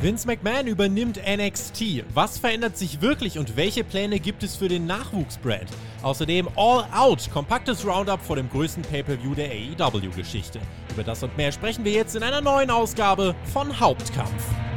Vince McMahon übernimmt NXT. Was verändert sich wirklich und welche Pläne gibt es für den Nachwuchsbrand? Außerdem All Out, kompaktes Roundup vor dem größten Pay-per-View der AEW-Geschichte. Über das und mehr sprechen wir jetzt in einer neuen Ausgabe von Hauptkampf.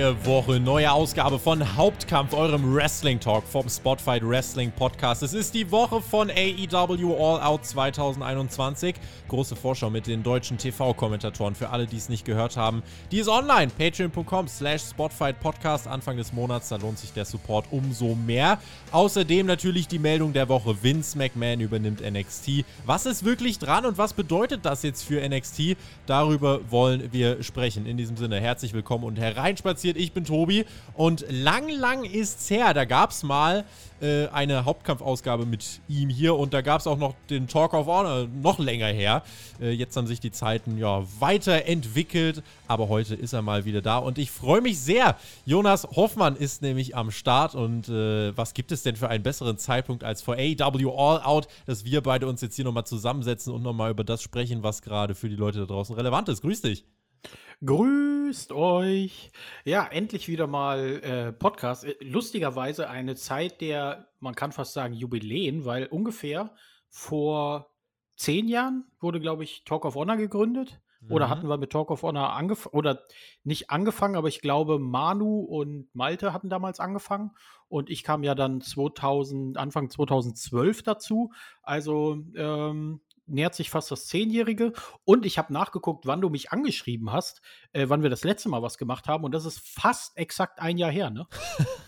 Neue Woche, neue Ausgabe von Hauptkampf, eurem Wrestling Talk vom Spotfight Wrestling Podcast. Es ist die Woche von AEW All Out 2021. Große Vorschau mit den deutschen TV-Kommentatoren für alle, die es nicht gehört haben. Die ist online. Patreon.com slash Spotfight Podcast. Anfang des Monats, da lohnt sich der Support umso mehr. Außerdem natürlich die Meldung der Woche. Vince McMahon übernimmt NXT. Was ist wirklich dran und was bedeutet das jetzt für NXT? Darüber wollen wir sprechen. In diesem Sinne, herzlich willkommen und hereinspaziert spaziert. Ich bin Tobi und lang, lang ist's her. Da gab's mal äh, eine Hauptkampfausgabe mit ihm hier und da gab's auch noch den Talk of Honor noch länger her. Äh, jetzt haben sich die Zeiten ja weiterentwickelt, aber heute ist er mal wieder da und ich freue mich sehr. Jonas Hoffmann ist nämlich am Start und äh, was gibt es denn für einen besseren Zeitpunkt als vor AW All Out, dass wir beide uns jetzt hier nochmal zusammensetzen und nochmal über das sprechen, was gerade für die Leute da draußen relevant ist. Grüß dich. Grüßt euch. Ja, endlich wieder mal äh, Podcast. Äh, lustigerweise eine Zeit der, man kann fast sagen, Jubiläen, weil ungefähr vor zehn Jahren wurde, glaube ich, Talk of Honor gegründet. Mhm. Oder hatten wir mit Talk of Honor angefangen, oder nicht angefangen, aber ich glaube, Manu und Malte hatten damals angefangen. Und ich kam ja dann 2000, Anfang 2012 dazu. Also, ähm, nähert sich fast das Zehnjährige. Und ich habe nachgeguckt, wann du mich angeschrieben hast, äh, wann wir das letzte Mal was gemacht haben. Und das ist fast exakt ein Jahr her, ne?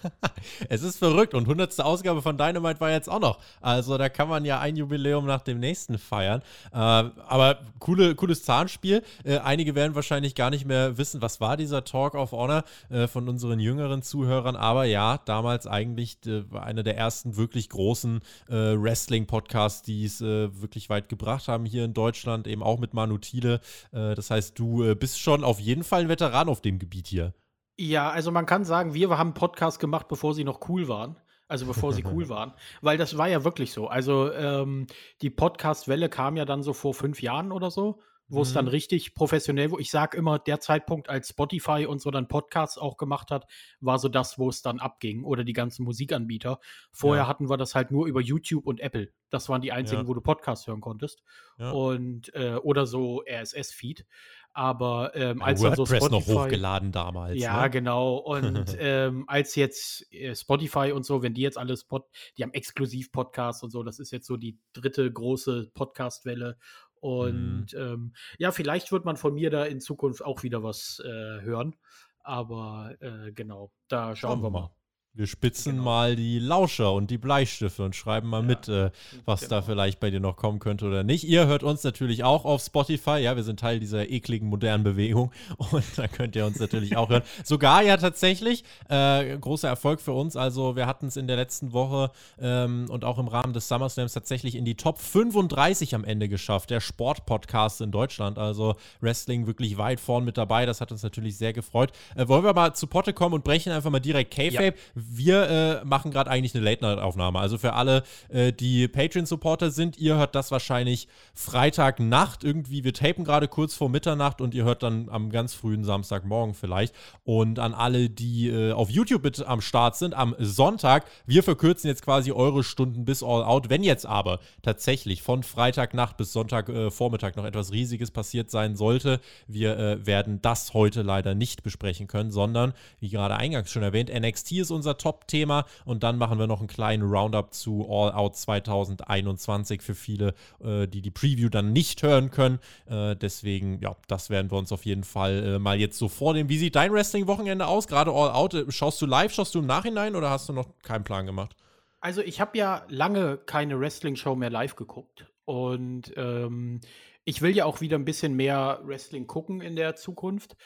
es ist verrückt. Und 100. Ausgabe von Dynamite war jetzt auch noch. Also da kann man ja ein Jubiläum nach dem nächsten feiern. Äh, aber coole, cooles Zahnspiel. Äh, einige werden wahrscheinlich gar nicht mehr wissen, was war dieser Talk of Honor äh, von unseren jüngeren Zuhörern. Aber ja, damals eigentlich äh, einer der ersten wirklich großen äh, Wrestling-Podcasts, die es wirklich weit gebracht gebracht haben hier in Deutschland, eben auch mit Manu Thiele. Äh, das heißt, du äh, bist schon auf jeden Fall ein Veteran auf dem Gebiet hier. Ja, also man kann sagen, wir haben einen Podcast gemacht, bevor sie noch cool waren. Also bevor sie cool waren. Weil das war ja wirklich so. Also ähm, die Podcast-Welle kam ja dann so vor fünf Jahren oder so wo mhm. es dann richtig professionell, wo ich sage immer, der Zeitpunkt, als Spotify und so dann Podcasts auch gemacht hat, war so das, wo es dann abging oder die ganzen Musikanbieter. Vorher ja. hatten wir das halt nur über YouTube und Apple. Das waren die einzigen, ja. wo du Podcasts hören konntest. Ja. Und äh, oder so RSS-Feed. Aber ähm, als WordPress dann so Spotify, noch hochgeladen damals. Ja, ne? genau. Und ähm, als jetzt äh, Spotify und so, wenn die jetzt alles Pod, die haben exklusiv Podcasts und so, das ist jetzt so die dritte große Podcast-Welle. Und mhm. ähm, ja, vielleicht wird man von mir da in Zukunft auch wieder was äh, hören. Aber äh, genau, da schauen, schauen wir mal. Wir spitzen genau. mal die Lauscher und die Bleistifte und schreiben mal ja, mit, äh, was genau. da vielleicht bei dir noch kommen könnte oder nicht. Ihr hört uns natürlich auch auf Spotify. Ja, wir sind Teil dieser ekligen modernen Bewegung und da könnt ihr uns natürlich auch hören. Sogar ja tatsächlich äh, großer Erfolg für uns. Also wir hatten es in der letzten Woche ähm, und auch im Rahmen des SummerSlams tatsächlich in die Top 35 am Ende geschafft. Der Sportpodcast in Deutschland. Also Wrestling wirklich weit vorn mit dabei. Das hat uns natürlich sehr gefreut. Äh, wollen wir mal zu Potte kommen und brechen einfach mal direkt K-Fape. Ja wir äh, machen gerade eigentlich eine Late-Night-Aufnahme. Also für alle, äh, die Patreon-Supporter sind, ihr hört das wahrscheinlich Freitagnacht irgendwie. Wir tapen gerade kurz vor Mitternacht und ihr hört dann am ganz frühen Samstagmorgen vielleicht. Und an alle, die äh, auf YouTube mit am Start sind, am Sonntag, wir verkürzen jetzt quasi eure Stunden bis All Out. Wenn jetzt aber tatsächlich von Freitagnacht bis Sonntagvormittag äh, noch etwas Riesiges passiert sein sollte, wir äh, werden das heute leider nicht besprechen können, sondern, wie gerade eingangs schon erwähnt, NXT ist unser unser Top-Thema und dann machen wir noch einen kleinen Roundup zu All Out 2021 für viele, äh, die die Preview dann nicht hören können. Äh, deswegen, ja, das werden wir uns auf jeden Fall äh, mal jetzt so vornehmen. Wie sieht dein Wrestling-Wochenende aus? Gerade All Out, äh, schaust du live, schaust du im Nachhinein oder hast du noch keinen Plan gemacht? Also ich habe ja lange keine Wrestling-Show mehr live geguckt und ähm, ich will ja auch wieder ein bisschen mehr Wrestling gucken in der Zukunft.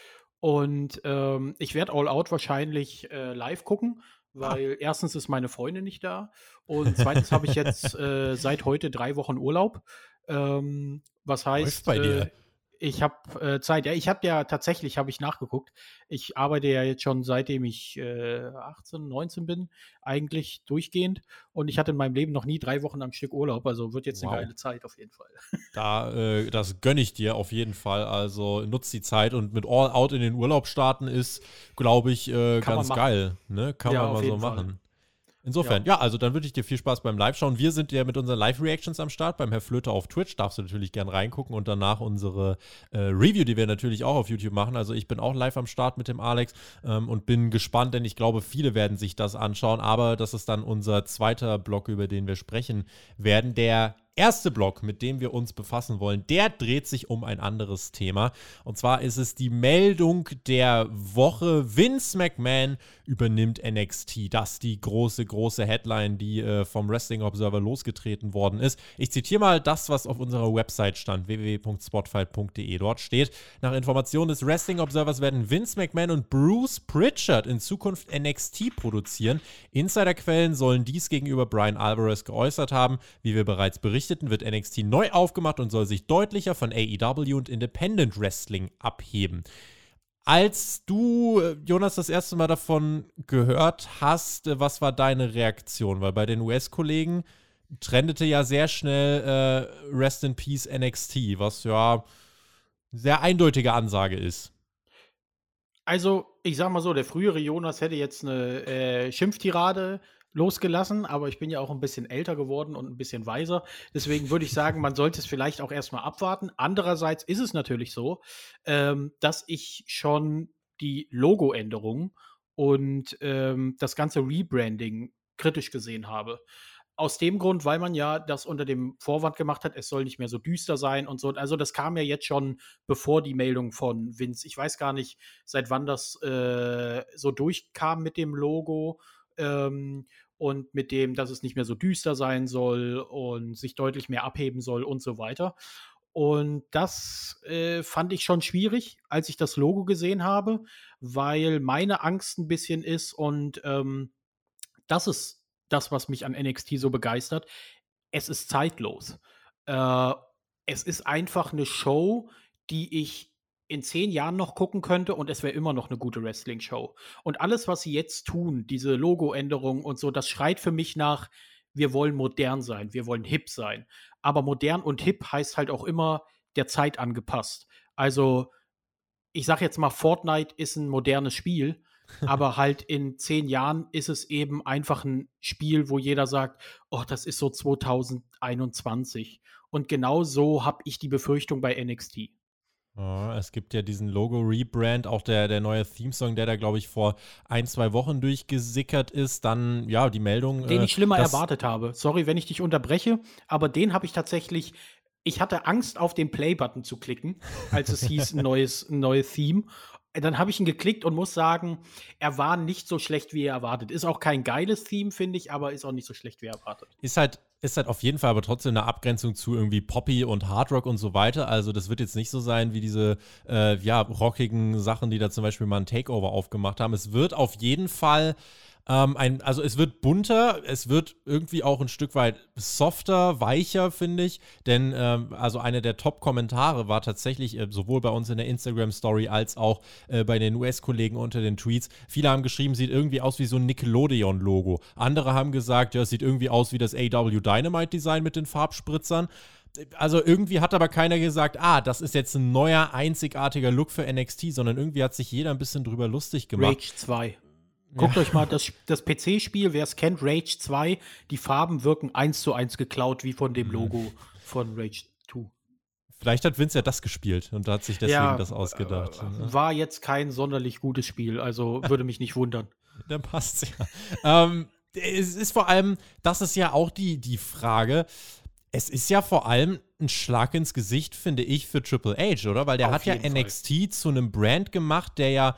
Und ähm, ich werde All Out wahrscheinlich äh, live gucken. Weil ah. erstens ist meine Freundin nicht da und zweitens habe ich jetzt äh, seit heute drei Wochen Urlaub. Ähm, was heißt, bei dir? Ich habe äh, Zeit. Ja, ich habe ja tatsächlich, habe ich nachgeguckt. Ich arbeite ja jetzt schon seitdem ich äh, 18, 19 bin, eigentlich durchgehend. Und ich hatte in meinem Leben noch nie drei Wochen am Stück Urlaub. Also wird jetzt wow. eine geile Zeit auf jeden Fall. Da, äh, das gönne ich dir auf jeden Fall. Also nutzt die Zeit und mit All Out in den Urlaub starten ist, glaube ich, äh, ganz geil. Ne? Kann ja, man mal so machen. Fall. Insofern, ja. ja, also dann wünsche ich dir viel Spaß beim Live-Schauen. Wir sind ja mit unseren Live-Reactions am Start beim Herr Flöter auf Twitch. Darfst du natürlich gern reingucken und danach unsere äh, Review, die wir natürlich auch auf YouTube machen. Also ich bin auch live am Start mit dem Alex ähm, und bin gespannt, denn ich glaube, viele werden sich das anschauen. Aber das ist dann unser zweiter Blog, über den wir sprechen werden, der erste Block, mit dem wir uns befassen wollen, der dreht sich um ein anderes Thema. Und zwar ist es die Meldung der Woche. Vince McMahon übernimmt NXT. Das ist die große, große Headline, die äh, vom Wrestling Observer losgetreten worden ist. Ich zitiere mal das, was auf unserer Website stand, www.spotfight.de. Dort steht, nach Informationen des Wrestling Observers werden Vince McMahon und Bruce Pritchard in Zukunft NXT produzieren. Insiderquellen sollen dies gegenüber Brian Alvarez geäußert haben, wie wir bereits berichtet berichteten, wird NXT neu aufgemacht und soll sich deutlicher von AEW und Independent Wrestling abheben. Als du, äh, Jonas, das erste Mal davon gehört hast, äh, was war deine Reaktion? Weil bei den US-Kollegen trendete ja sehr schnell äh, Rest in Peace NXT, was ja sehr eindeutige Ansage ist. Also, ich sag mal so, der frühere Jonas hätte jetzt eine äh, Schimpftirade losgelassen, aber ich bin ja auch ein bisschen älter geworden und ein bisschen weiser. Deswegen würde ich sagen, man sollte es vielleicht auch erstmal abwarten. Andererseits ist es natürlich so, ähm, dass ich schon die Logo-Änderung und ähm, das ganze Rebranding kritisch gesehen habe. Aus dem Grund, weil man ja das unter dem Vorwand gemacht hat, es soll nicht mehr so düster sein und so. Also das kam ja jetzt schon bevor die Meldung von Vince. Ich weiß gar nicht, seit wann das äh, so durchkam mit dem Logo. Ähm, und mit dem, dass es nicht mehr so düster sein soll und sich deutlich mehr abheben soll und so weiter. Und das äh, fand ich schon schwierig, als ich das Logo gesehen habe, weil meine Angst ein bisschen ist und ähm, das ist das, was mich an NXT so begeistert. Es ist zeitlos. Äh, es ist einfach eine Show, die ich in zehn Jahren noch gucken könnte und es wäre immer noch eine gute Wrestling-Show. Und alles, was sie jetzt tun, diese Logo-Änderungen und so, das schreit für mich nach, wir wollen modern sein, wir wollen hip sein. Aber modern und hip heißt halt auch immer der Zeit angepasst. Also, ich sag jetzt mal, Fortnite ist ein modernes Spiel, aber halt in zehn Jahren ist es eben einfach ein Spiel, wo jeder sagt, oh, das ist so 2021. Und genau so habe ich die Befürchtung bei NXT. Es gibt ja diesen Logo-Rebrand, auch der, der neue Theme-Song, der da, glaube ich, vor ein, zwei Wochen durchgesickert ist. Dann, ja, die Meldung. Den äh, ich schlimmer erwartet habe. Sorry, wenn ich dich unterbreche, aber den habe ich tatsächlich. Ich hatte Angst, auf den Play-Button zu klicken, als es hieß, ein neues, neues Theme dann habe ich ihn geklickt und muss sagen, er war nicht so schlecht, wie er erwartet. Ist auch kein geiles Theme, finde ich, aber ist auch nicht so schlecht, wie er erwartet. Ist halt, ist halt auf jeden Fall aber trotzdem eine Abgrenzung zu irgendwie Poppy und Hardrock und so weiter. Also das wird jetzt nicht so sein wie diese äh, ja, rockigen Sachen, die da zum Beispiel mal ein Takeover aufgemacht haben. Es wird auf jeden Fall ähm, ein, also es wird bunter, es wird irgendwie auch ein Stück weit softer, weicher, finde ich. Denn ähm, also einer der Top-Kommentare war tatsächlich äh, sowohl bei uns in der Instagram-Story als auch äh, bei den US-Kollegen unter den Tweets. Viele haben geschrieben, sieht irgendwie aus wie so ein Nickelodeon-Logo. Andere haben gesagt, ja, es sieht irgendwie aus wie das AW Dynamite-Design mit den Farbspritzern also irgendwie hat aber keiner gesagt, ah, das ist jetzt ein neuer, einzigartiger Look für NXT, sondern irgendwie hat sich jeder ein bisschen drüber lustig gemacht. Rage 2. Guckt ja. euch mal das, das PC-Spiel, wer es kennt, Rage 2. Die Farben wirken eins zu eins geklaut wie von dem mhm. Logo von Rage 2. Vielleicht hat Vince ja das gespielt und hat sich deswegen ja, das ausgedacht. Äh, ne? War jetzt kein sonderlich gutes Spiel, also würde mich nicht wundern. Dann passt's ja. ähm, es ist vor allem, das ist ja auch die, die Frage. Es ist ja vor allem ein Schlag ins Gesicht, finde ich, für Triple H, oder? Weil der Auf hat ja NXT Fall. zu einem Brand gemacht, der ja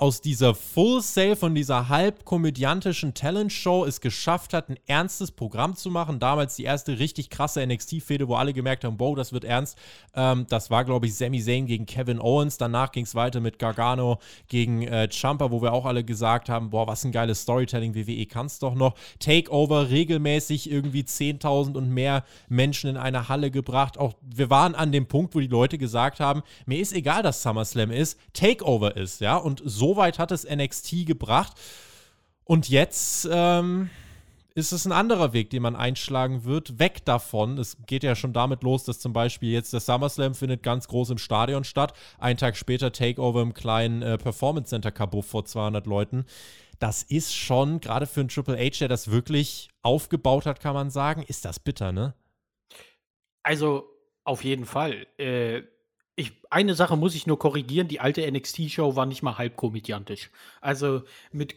aus dieser Full Sale von dieser halb komödiantischen Talent-Show es geschafft hat, ein ernstes Programm zu machen. Damals die erste richtig krasse NXT-Fehde, wo alle gemerkt haben, wow, das wird ernst. Ähm, das war, glaube ich, Sami Zayn gegen Kevin Owens. Danach ging es weiter mit Gargano gegen äh, Champa, wo wir auch alle gesagt haben, boah, was ein geiles Storytelling, WWE kann's doch noch. Takeover regelmäßig irgendwie 10.000 und mehr Menschen in eine Halle gebracht. Auch wir waren an dem Punkt, wo die Leute gesagt haben, mir ist egal, dass SummerSlam ist, Takeover ist, ja, und so weit hat es NXT gebracht. Und jetzt ähm, ist es ein anderer Weg, den man einschlagen wird, weg davon. Es geht ja schon damit los, dass zum Beispiel jetzt der SummerSlam findet ganz groß im Stadion statt. Ein Tag später Takeover im kleinen äh, Performance Center Kabuff vor 200 Leuten. Das ist schon, gerade für einen Triple H, der das wirklich aufgebaut hat, kann man sagen, ist das bitter, ne? Also, auf jeden Fall. Äh, ich, eine Sache muss ich nur korrigieren, die alte NXT-Show war nicht mal halb komödiantisch. Also mit,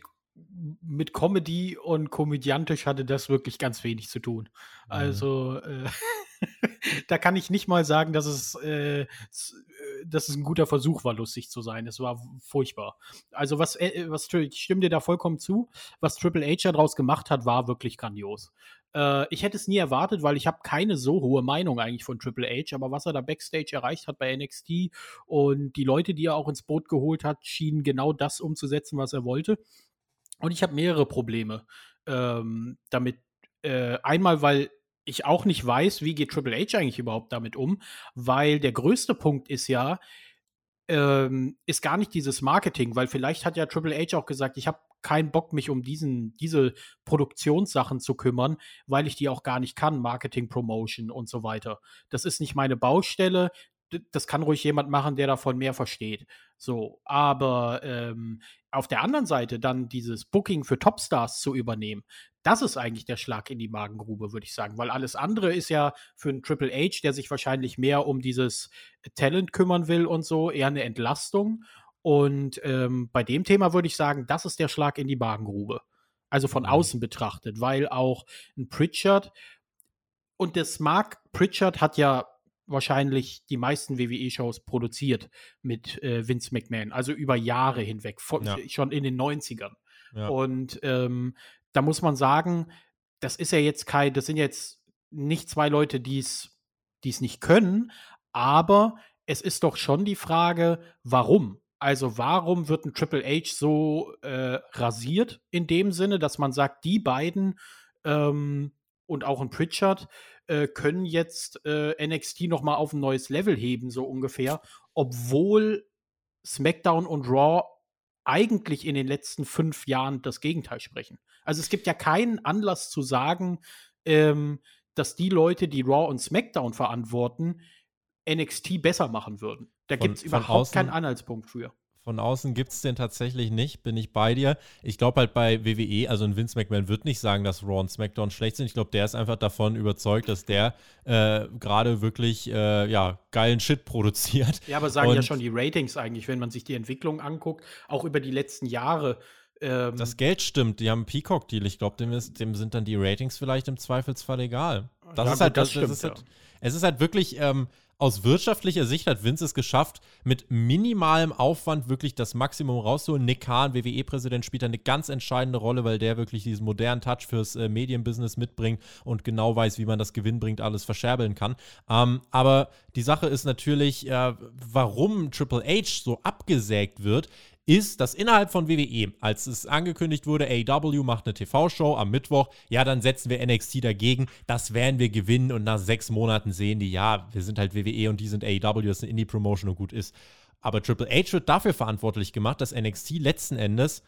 mit Comedy und komödiantisch hatte das wirklich ganz wenig zu tun. Mhm. Also äh, da kann ich nicht mal sagen, dass es, äh, dass es ein guter Versuch war, lustig zu sein. Es war furchtbar. Also was, äh, was ich stimme dir da vollkommen zu, was Triple H daraus gemacht hat, war wirklich grandios. Äh, ich hätte es nie erwartet, weil ich habe keine so hohe Meinung eigentlich von Triple H, aber was er da backstage erreicht hat bei NXT und die Leute, die er auch ins Boot geholt hat, schienen genau das umzusetzen, was er wollte. Und ich habe mehrere Probleme ähm, damit. Äh, einmal, weil ich auch nicht weiß, wie geht Triple H eigentlich überhaupt damit um, weil der größte Punkt ist ja, ähm, ist gar nicht dieses Marketing, weil vielleicht hat ja Triple H auch gesagt, ich habe keinen Bock, mich um diesen, diese Produktionssachen zu kümmern, weil ich die auch gar nicht kann, Marketing, Promotion und so weiter. Das ist nicht meine Baustelle. Das kann ruhig jemand machen, der davon mehr versteht. So, aber ähm, auf der anderen Seite dann dieses Booking für Topstars zu übernehmen, das ist eigentlich der Schlag in die Magengrube, würde ich sagen, weil alles andere ist ja für einen Triple H, der sich wahrscheinlich mehr um dieses Talent kümmern will und so, eher eine Entlastung. Und ähm, bei dem Thema würde ich sagen, das ist der Schlag in die Magengrube. Also von mhm. außen betrachtet, weil auch ein Pritchard und das mag, Pritchard hat ja wahrscheinlich die meisten WWE-Shows produziert mit äh, Vince McMahon, also über Jahre hinweg, von, ja. schon in den 90ern. Ja. Und ähm, da muss man sagen, das ist ja jetzt kein, das sind jetzt nicht zwei Leute, die es nicht können, aber es ist doch schon die Frage, warum? Also warum wird ein Triple H so äh, rasiert in dem Sinne, dass man sagt, die beiden ähm, und auch ein Pritchard äh, können jetzt äh, NXT noch mal auf ein neues Level heben, so ungefähr, obwohl SmackDown und Raw eigentlich in den letzten fünf Jahren das Gegenteil sprechen. Also es gibt ja keinen Anlass zu sagen, ähm, dass die Leute, die Raw und SmackDown verantworten, NXT besser machen würden. Da gibt es überhaupt außen, keinen Anhaltspunkt für. Von außen gibt es den tatsächlich nicht, bin ich bei dir. Ich glaube halt bei WWE, also ein Vince McMahon wird nicht sagen, dass Raw und SmackDown schlecht sind. Ich glaube, der ist einfach davon überzeugt, dass der äh, gerade wirklich äh, ja, geilen Shit produziert. Ja, aber sagen und, ja schon die Ratings eigentlich, wenn man sich die Entwicklung anguckt, auch über die letzten Jahre. Ähm, das Geld stimmt, die haben einen Peacock-Deal. Ich glaube, dem, dem, sind dann die Ratings vielleicht im Zweifelsfall egal. Das ja, ist halt, das, das stimmt, ist halt, ja. es ist halt wirklich, ähm, aus wirtschaftlicher Sicht hat Vince es geschafft, mit minimalem Aufwand wirklich das Maximum rauszuholen. Nick Kahn, WWE-Präsident, spielt da eine ganz entscheidende Rolle, weil der wirklich diesen modernen Touch fürs äh, Medienbusiness mitbringt und genau weiß, wie man das Gewinn bringt, alles verscherbeln kann. Ähm, aber die Sache ist natürlich, äh, warum Triple H so abgesägt wird, ist, dass innerhalb von WWE, als es angekündigt wurde, AEW macht eine TV-Show am Mittwoch, ja, dann setzen wir NXT dagegen, das werden wir gewinnen und nach sechs Monaten sehen die, ja, wir sind halt WWE und die sind AEW, das ist eine Indie-Promotion und gut ist. Aber Triple H wird dafür verantwortlich gemacht, dass NXT letzten Endes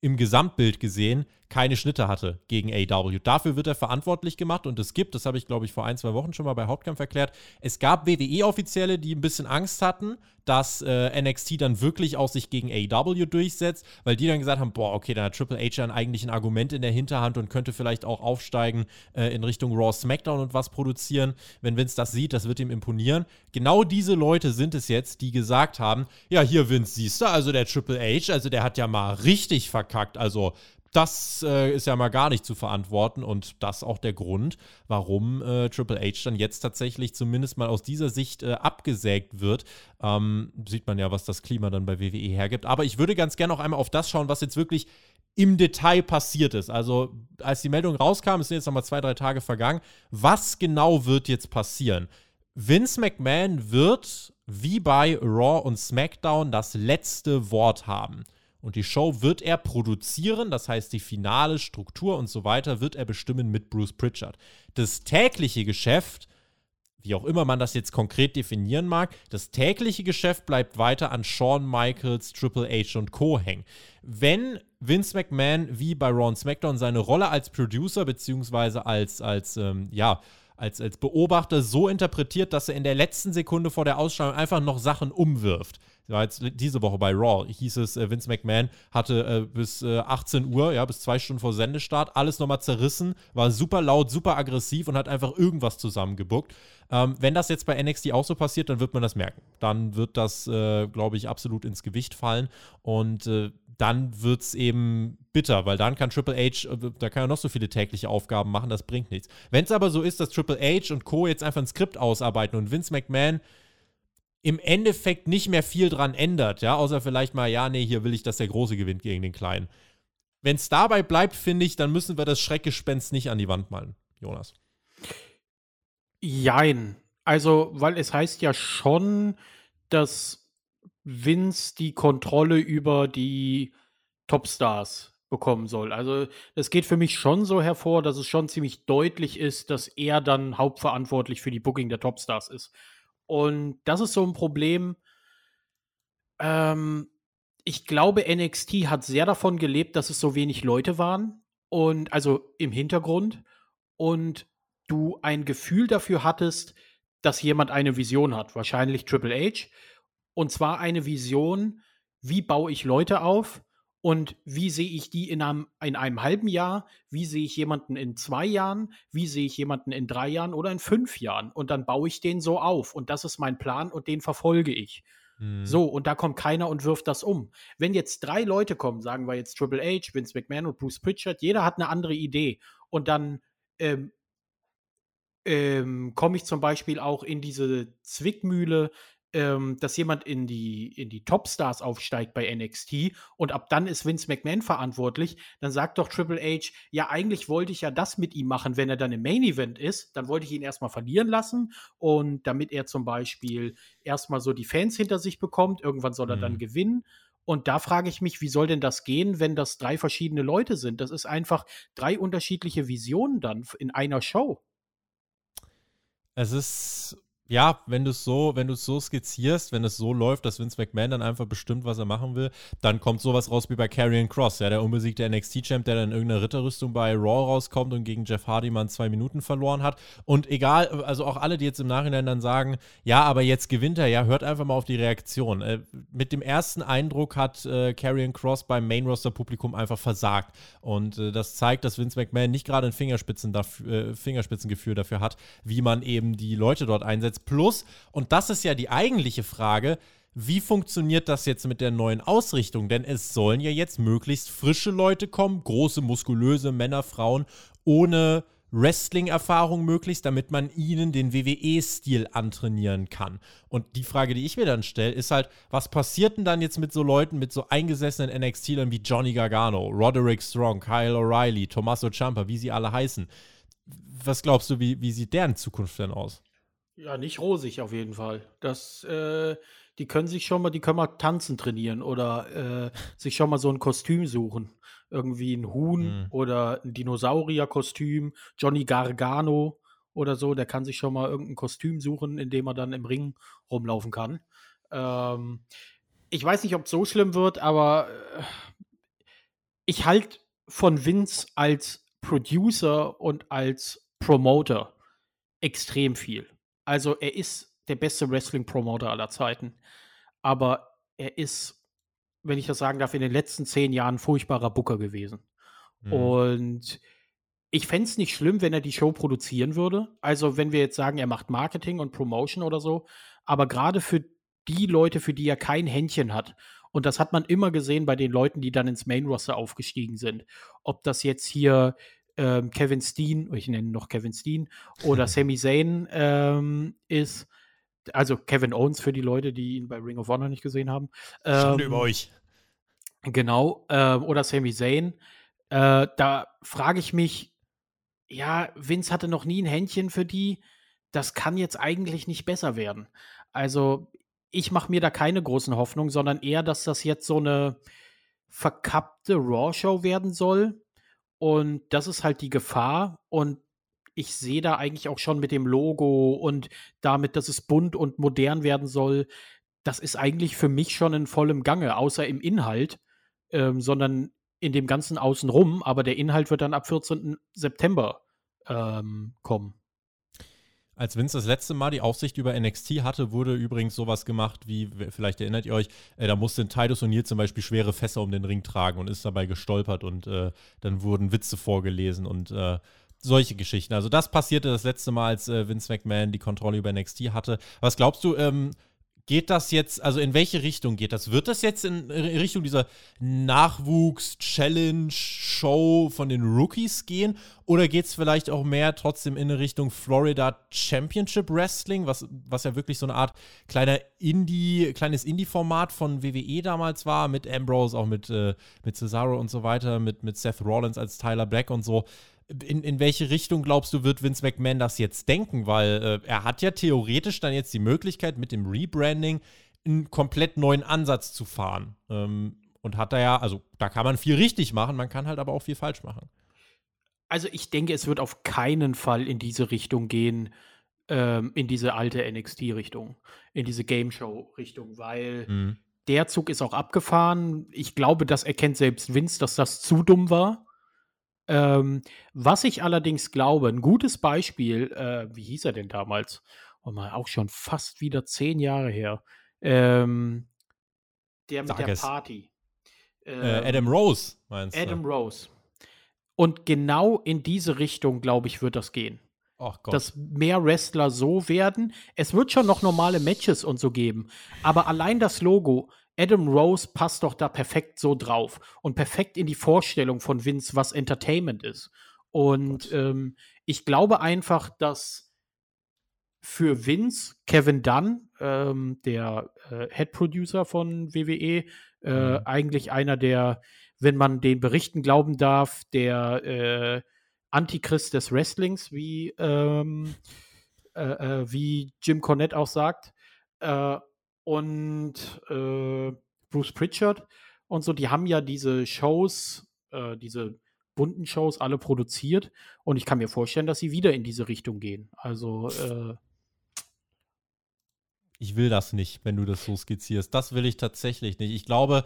im Gesamtbild gesehen keine Schnitte hatte gegen AW. Dafür wird er verantwortlich gemacht und es gibt, das habe ich glaube ich vor ein, zwei Wochen schon mal bei Hauptkampf erklärt, es gab WWE-Offizielle, die ein bisschen Angst hatten, dass äh, NXT dann wirklich auch sich gegen AW durchsetzt, weil die dann gesagt haben, boah, okay, dann hat Triple H dann eigentlich ein Argument in der Hinterhand und könnte vielleicht auch aufsteigen äh, in Richtung Raw SmackDown und was produzieren. Wenn Vince das sieht, das wird ihm imponieren. Genau diese Leute sind es jetzt, die gesagt haben, ja, hier Vince, siehst du, also der Triple H, also der hat ja mal richtig verkackt, also das äh, ist ja mal gar nicht zu verantworten und das auch der Grund, warum äh, Triple H dann jetzt tatsächlich zumindest mal aus dieser Sicht äh, abgesägt wird. Ähm, sieht man ja, was das Klima dann bei WWE hergibt. Aber ich würde ganz gerne auch einmal auf das schauen, was jetzt wirklich im Detail passiert ist. Also als die Meldung rauskam, es sind jetzt nochmal zwei, drei Tage vergangen. Was genau wird jetzt passieren? Vince McMahon wird wie bei Raw und SmackDown das letzte Wort haben. Und die Show wird er produzieren, das heißt die finale Struktur und so weiter wird er bestimmen mit Bruce Pritchard. Das tägliche Geschäft, wie auch immer man das jetzt konkret definieren mag, das tägliche Geschäft bleibt weiter an Shawn Michaels, Triple H und Co. hängen. Wenn Vince McMahon wie bei und SmackDown seine Rolle als Producer beziehungsweise als, als ähm, ja, als, als Beobachter so interpretiert, dass er in der letzten Sekunde vor der Ausstrahlung einfach noch Sachen umwirft war jetzt diese Woche bei Raw, hieß es, äh, Vince McMahon hatte äh, bis äh, 18 Uhr, ja, bis zwei Stunden vor Sendestart, alles nochmal zerrissen, war super laut, super aggressiv und hat einfach irgendwas zusammengebuckt. Ähm, wenn das jetzt bei NXT auch so passiert, dann wird man das merken. Dann wird das, äh, glaube ich, absolut ins Gewicht fallen und äh, dann wird es eben bitter, weil dann kann Triple H, äh, da kann er noch so viele tägliche Aufgaben machen, das bringt nichts. Wenn es aber so ist, dass Triple H und Co. jetzt einfach ein Skript ausarbeiten und Vince McMahon im Endeffekt nicht mehr viel dran ändert, ja, außer vielleicht mal, ja, nee, hier will ich, dass der Große gewinnt gegen den Kleinen. Wenn es dabei bleibt, finde ich, dann müssen wir das Schreckgespenst nicht an die Wand malen, Jonas. Jein. Also, weil es heißt ja schon, dass Vince die Kontrolle über die Topstars bekommen soll. Also, es geht für mich schon so hervor, dass es schon ziemlich deutlich ist, dass er dann hauptverantwortlich für die Booking der Topstars ist. Und das ist so ein Problem. Ähm, ich glaube, NXT hat sehr davon gelebt, dass es so wenig Leute waren. Und also im Hintergrund. Und du ein Gefühl dafür hattest, dass jemand eine Vision hat. Wahrscheinlich Triple H. Und zwar eine Vision, wie baue ich Leute auf? Und wie sehe ich die in einem, in einem halben Jahr? Wie sehe ich jemanden in zwei Jahren? Wie sehe ich jemanden in drei Jahren oder in fünf Jahren? Und dann baue ich den so auf. Und das ist mein Plan und den verfolge ich. Mhm. So, und da kommt keiner und wirft das um. Wenn jetzt drei Leute kommen, sagen wir jetzt Triple H, Vince McMahon und Bruce Pritchard, jeder hat eine andere Idee. Und dann ähm, ähm, komme ich zum Beispiel auch in diese Zwickmühle, ähm, dass jemand in die, in die Topstars aufsteigt bei NXT und ab dann ist Vince McMahon verantwortlich, dann sagt doch Triple H, ja, eigentlich wollte ich ja das mit ihm machen, wenn er dann im Main Event ist, dann wollte ich ihn erstmal verlieren lassen und damit er zum Beispiel erstmal so die Fans hinter sich bekommt, irgendwann soll er mhm. dann gewinnen. Und da frage ich mich, wie soll denn das gehen, wenn das drei verschiedene Leute sind? Das ist einfach drei unterschiedliche Visionen dann in einer Show. Es ist ja, wenn du es so, wenn du so skizzierst, wenn es so läuft, dass Vince McMahon dann einfach bestimmt, was er machen will, dann kommt sowas raus wie bei Karrion Cross, ja, der unbesiegte NXT-Champ, der dann in irgendeiner Ritterrüstung bei Raw rauskommt und gegen Jeff Hardy mal zwei Minuten verloren hat. Und egal, also auch alle, die jetzt im Nachhinein dann sagen, ja, aber jetzt gewinnt er, ja, hört einfach mal auf die Reaktion. Äh, mit dem ersten Eindruck hat äh, Karrion Cross beim Main-Roster-Publikum einfach versagt. Und äh, das zeigt, dass Vince McMahon nicht gerade ein Fingerspitzen dafür, äh, Fingerspitzengefühl dafür hat, wie man eben die Leute dort einsetzt jetzt plus. Und das ist ja die eigentliche Frage. Wie funktioniert das jetzt mit der neuen Ausrichtung? Denn es sollen ja jetzt möglichst frische Leute kommen, große, muskulöse Männer, Frauen, ohne Wrestling-Erfahrung möglichst, damit man ihnen den WWE-Stil antrainieren kann. Und die Frage, die ich mir dann stelle, ist halt, was passiert denn dann jetzt mit so Leuten, mit so eingesessenen NXT-Lern wie Johnny Gargano, Roderick Strong, Kyle O'Reilly, Tommaso Ciampa, wie sie alle heißen? Was glaubst du, wie, wie sieht deren Zukunft denn aus? Ja, nicht rosig auf jeden Fall. Das, äh, die können sich schon mal, die können mal tanzen trainieren oder äh, sich schon mal so ein Kostüm suchen. Irgendwie ein Huhn mhm. oder ein Dinosaurier-Kostüm, Johnny Gargano oder so, der kann sich schon mal irgendein Kostüm suchen, in dem er dann im Ring rumlaufen kann. Ähm, ich weiß nicht, ob es so schlimm wird, aber äh, ich halte von Vince als Producer und als Promoter extrem viel. Also er ist der beste Wrestling-Promoter aller Zeiten. Aber er ist, wenn ich das sagen darf, in den letzten zehn Jahren furchtbarer Booker gewesen. Mhm. Und ich fände es nicht schlimm, wenn er die Show produzieren würde. Also, wenn wir jetzt sagen, er macht Marketing und Promotion oder so. Aber gerade für die Leute, für die er kein Händchen hat Und das hat man immer gesehen bei den Leuten, die dann ins Main Roster aufgestiegen sind. Ob das jetzt hier ähm, Kevin Steen, ich nenne noch Kevin Steen, oder Sami Zayn ähm, ist. Also Kevin Owens für die Leute, die ihn bei Ring of Honor nicht gesehen haben. Ähm, Schande über euch. Genau, äh, oder Sami Zayn. Äh, da frage ich mich, ja, Vince hatte noch nie ein Händchen für die. Das kann jetzt eigentlich nicht besser werden. Also, ich mache mir da keine großen Hoffnungen, sondern eher, dass das jetzt so eine verkappte Raw-Show werden soll. Und das ist halt die Gefahr. Und ich sehe da eigentlich auch schon mit dem Logo und damit, dass es bunt und modern werden soll, das ist eigentlich für mich schon in vollem Gange, außer im Inhalt, ähm, sondern in dem ganzen Außenrum. Aber der Inhalt wird dann ab 14. September ähm, kommen. Als Vince das letzte Mal die Aufsicht über NXT hatte, wurde übrigens sowas gemacht, wie, vielleicht erinnert ihr euch, äh, da musste Titus O'Neill zum Beispiel schwere Fässer um den Ring tragen und ist dabei gestolpert und äh, dann wurden Witze vorgelesen und äh, solche Geschichten. Also das passierte das letzte Mal, als äh, Vince McMahon die Kontrolle über NXT hatte. Was glaubst du, ähm, Geht das jetzt, also in welche Richtung geht das? Wird das jetzt in Richtung dieser Nachwuchs-Challenge-Show von den Rookies gehen? Oder geht es vielleicht auch mehr trotzdem in Richtung Florida Championship Wrestling, was, was ja wirklich so eine Art kleiner Indie, kleines Indie-Format von WWE damals war, mit Ambrose, auch mit, äh, mit Cesaro und so weiter, mit, mit Seth Rollins als Tyler Black und so in, in welche Richtung glaubst du, wird Vince McMahon das jetzt denken? Weil äh, er hat ja theoretisch dann jetzt die Möglichkeit, mit dem Rebranding einen komplett neuen Ansatz zu fahren. Ähm, und hat da ja, also da kann man viel richtig machen, man kann halt aber auch viel falsch machen. Also ich denke, es wird auf keinen Fall in diese Richtung gehen, ähm, in diese alte NXT-Richtung, in diese Game Show-Richtung, weil mhm. der Zug ist auch abgefahren. Ich glaube, das erkennt selbst Vince, dass das zu dumm war. Ähm, was ich allerdings glaube, ein gutes Beispiel, äh, wie hieß er denn damals? Oh mal, auch schon fast wieder zehn Jahre her. Ähm, der mit Sag der es. Party. Ähm, äh, Adam Rose, meinst du? Adam Rose. Und genau in diese Richtung, glaube ich, wird das gehen. Ach Gott. Dass mehr Wrestler so werden. Es wird schon noch normale Matches und so geben. Aber allein das Logo, Adam Rose passt doch da perfekt so drauf und perfekt in die Vorstellung von Vince, was Entertainment ist. Und ähm, ich glaube einfach, dass für Vince Kevin Dunn, ähm, der äh, Head Producer von WWE, äh, mhm. eigentlich einer der, wenn man den Berichten glauben darf, der äh, Antichrist des Wrestlings, wie, ähm, äh, äh, wie Jim Cornette auch sagt. Und äh, Bruce Pritchard und so, die haben ja diese Shows, äh, diese bunten Shows alle produziert und ich kann mir vorstellen, dass sie wieder in diese Richtung gehen. Also äh, ich will das nicht, wenn du das so skizzierst. Das will ich tatsächlich nicht. Ich glaube,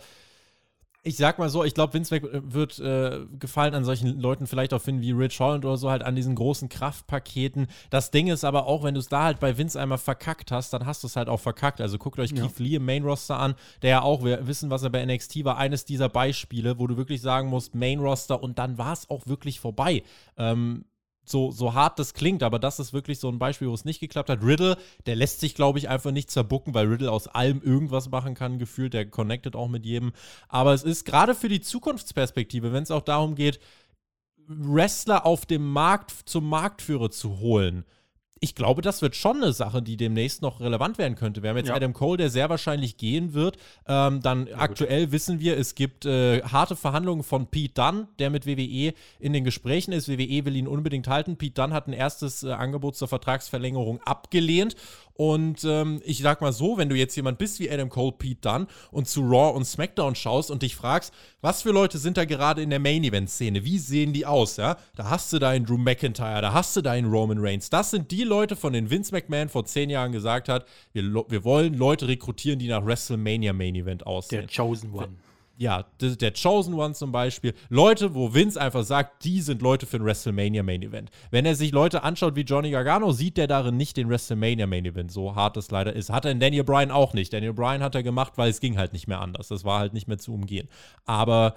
ich sag mal so, ich glaube, Vince Mac wird äh, gefallen an solchen Leuten vielleicht auch finden wie Rich Holland oder so, halt an diesen großen Kraftpaketen. Das Ding ist aber auch, wenn du es da halt bei Vince einmal verkackt hast, dann hast du es halt auch verkackt. Also guckt euch ja. Keith Lee im Main Roster an, der ja auch, wir wissen, was er bei NXT war, eines dieser Beispiele, wo du wirklich sagen musst, Main Roster und dann war es auch wirklich vorbei. Ähm, so, so hart das klingt, aber das ist wirklich so ein Beispiel, wo es nicht geklappt hat. Riddle, der lässt sich, glaube ich, einfach nicht zerbucken, weil Riddle aus allem irgendwas machen kann, gefühlt. Der connectet auch mit jedem. Aber es ist gerade für die Zukunftsperspektive, wenn es auch darum geht, Wrestler auf dem Markt zum Marktführer zu holen ich glaube, das wird schon eine Sache, die demnächst noch relevant werden könnte. Wir haben jetzt ja. Adam Cole, der sehr wahrscheinlich gehen wird. Ähm, dann ja, aktuell gut. wissen wir, es gibt äh, harte Verhandlungen von Pete Dunn, der mit WWE in den Gesprächen ist. WWE will ihn unbedingt halten. Pete Dunn hat ein erstes äh, Angebot zur Vertragsverlängerung abgelehnt. Und ähm, ich sag mal so, wenn du jetzt jemand bist wie Adam Cole, Pete Dunn und zu Raw und SmackDown schaust und dich fragst, was für Leute sind da gerade in der Main-Event-Szene? Wie sehen die aus? Ja? Da hast du deinen Drew McIntyre, da hast du deinen Roman Reigns. Das sind die Leute, von denen Vince McMahon vor zehn Jahren gesagt hat, wir, wir wollen Leute rekrutieren, die nach WrestleMania Main Event aussehen. Der Chosen One ja, der Chosen One zum Beispiel, Leute, wo Vince einfach sagt, die sind Leute für ein WrestleMania Main Event. Wenn er sich Leute anschaut wie Johnny Gargano, sieht er darin nicht den WrestleMania Main Event, so hart es leider ist. Hat er in Daniel Bryan auch nicht. Daniel Bryan hat er gemacht, weil es ging halt nicht mehr anders. Das war halt nicht mehr zu umgehen. Aber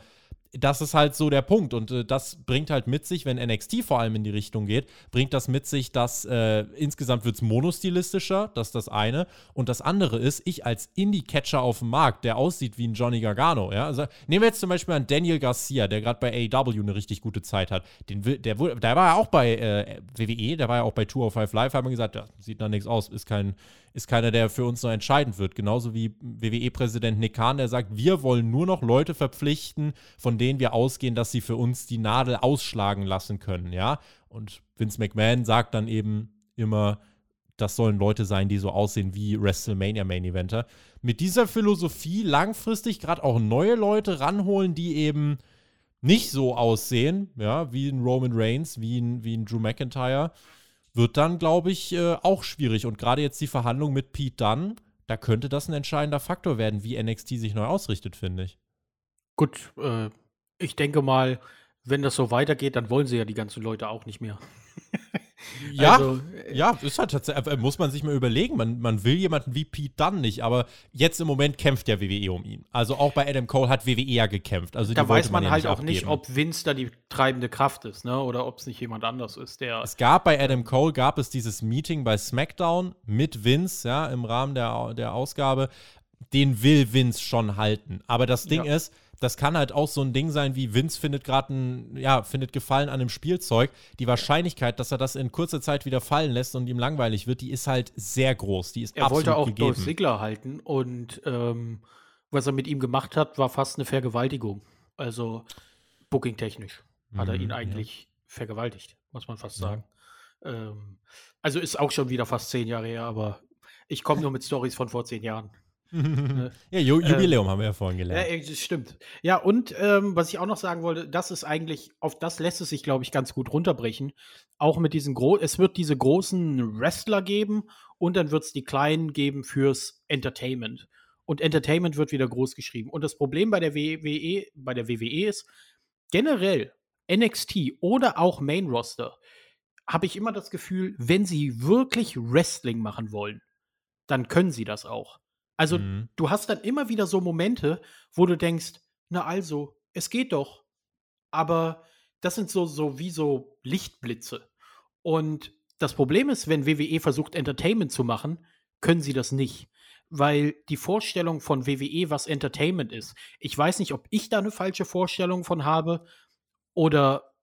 das ist halt so der Punkt. Und äh, das bringt halt mit sich, wenn NXT vor allem in die Richtung geht, bringt das mit sich, dass äh, insgesamt wird es monostilistischer, das ist das eine. Und das andere ist, ich als Indie-Catcher auf dem Markt, der aussieht wie ein Johnny Gargano, ja. Also nehmen wir jetzt zum Beispiel an Daniel Garcia, der gerade bei AEW eine richtig gute Zeit hat. Den, der, der war ja auch bei äh, WWE, der war ja auch bei 205 Live, haben wir gesagt, ja, sieht da nichts aus, ist kein, ist keiner, der für uns noch entscheidend wird. Genauso wie WWE-Präsident Nick Khan, der sagt, wir wollen nur noch Leute verpflichten, von denen wir ausgehen, dass sie für uns die Nadel ausschlagen lassen können, ja. Und Vince McMahon sagt dann eben immer, das sollen Leute sein, die so aussehen wie WrestleMania Main Eventer. Mit dieser Philosophie langfristig gerade auch neue Leute ranholen, die eben nicht so aussehen, ja, wie ein Roman Reigns, wie ein, wie ein Drew McIntyre wird dann, glaube ich, äh, auch schwierig. Und gerade jetzt die Verhandlung mit Pete Dunn, da könnte das ein entscheidender Faktor werden, wie NXT sich neu ausrichtet, finde ich. Gut, äh, ich denke mal, wenn das so weitergeht, dann wollen sie ja die ganzen Leute auch nicht mehr. Ja, also, äh, ja, ist halt tatsächlich, äh, muss man sich mal überlegen. Man, man will jemanden wie Pete Dunn nicht, aber jetzt im Moment kämpft ja WWE um ihn. Also auch bei Adam Cole hat WWE ja gekämpft. Also da weiß man, man ja halt nicht auch abgeben. nicht, ob Vince da die treibende Kraft ist, ne? Oder ob es nicht jemand anders ist, der. Es gab bei Adam Cole gab es dieses Meeting bei SmackDown mit Vince, ja, im Rahmen der, der Ausgabe. Den will Vince schon halten. Aber das Ding ja. ist, das kann halt auch so ein Ding sein, wie Vince findet gerade ein, ja, findet Gefallen an einem Spielzeug. Die Wahrscheinlichkeit, dass er das in kurzer Zeit wieder fallen lässt und ihm langweilig wird, die ist halt sehr groß. Die ist er wollte auch gegeben. Dolph Ziggler halten und ähm, was er mit ihm gemacht hat, war fast eine Vergewaltigung. Also booking-technisch hat er ihn mhm, eigentlich ja. vergewaltigt, muss man fast sagen. Ja. Ähm, also ist auch schon wieder fast zehn Jahre her, aber ich komme nur mit Stories von vor zehn Jahren. Ja, Ju Jubiläum ähm, haben wir ja vorhin gelernt. Ja, das stimmt. Ja, und ähm, was ich auch noch sagen wollte, das ist eigentlich, auf das lässt es sich, glaube ich, ganz gut runterbrechen. Auch mit diesen großen, es wird diese großen Wrestler geben und dann wird es die kleinen geben fürs Entertainment. Und Entertainment wird wieder groß geschrieben. Und das Problem bei der WWE, bei der WWE ist, generell NXT oder auch Main Roster, habe ich immer das Gefühl, wenn sie wirklich Wrestling machen wollen, dann können sie das auch. Also, mhm. du hast dann immer wieder so Momente, wo du denkst, na also, es geht doch. Aber das sind so, so wie so Lichtblitze. Und das Problem ist, wenn WWE versucht, Entertainment zu machen, können sie das nicht. Weil die Vorstellung von WWE, was Entertainment ist, ich weiß nicht, ob ich da eine falsche Vorstellung von habe oder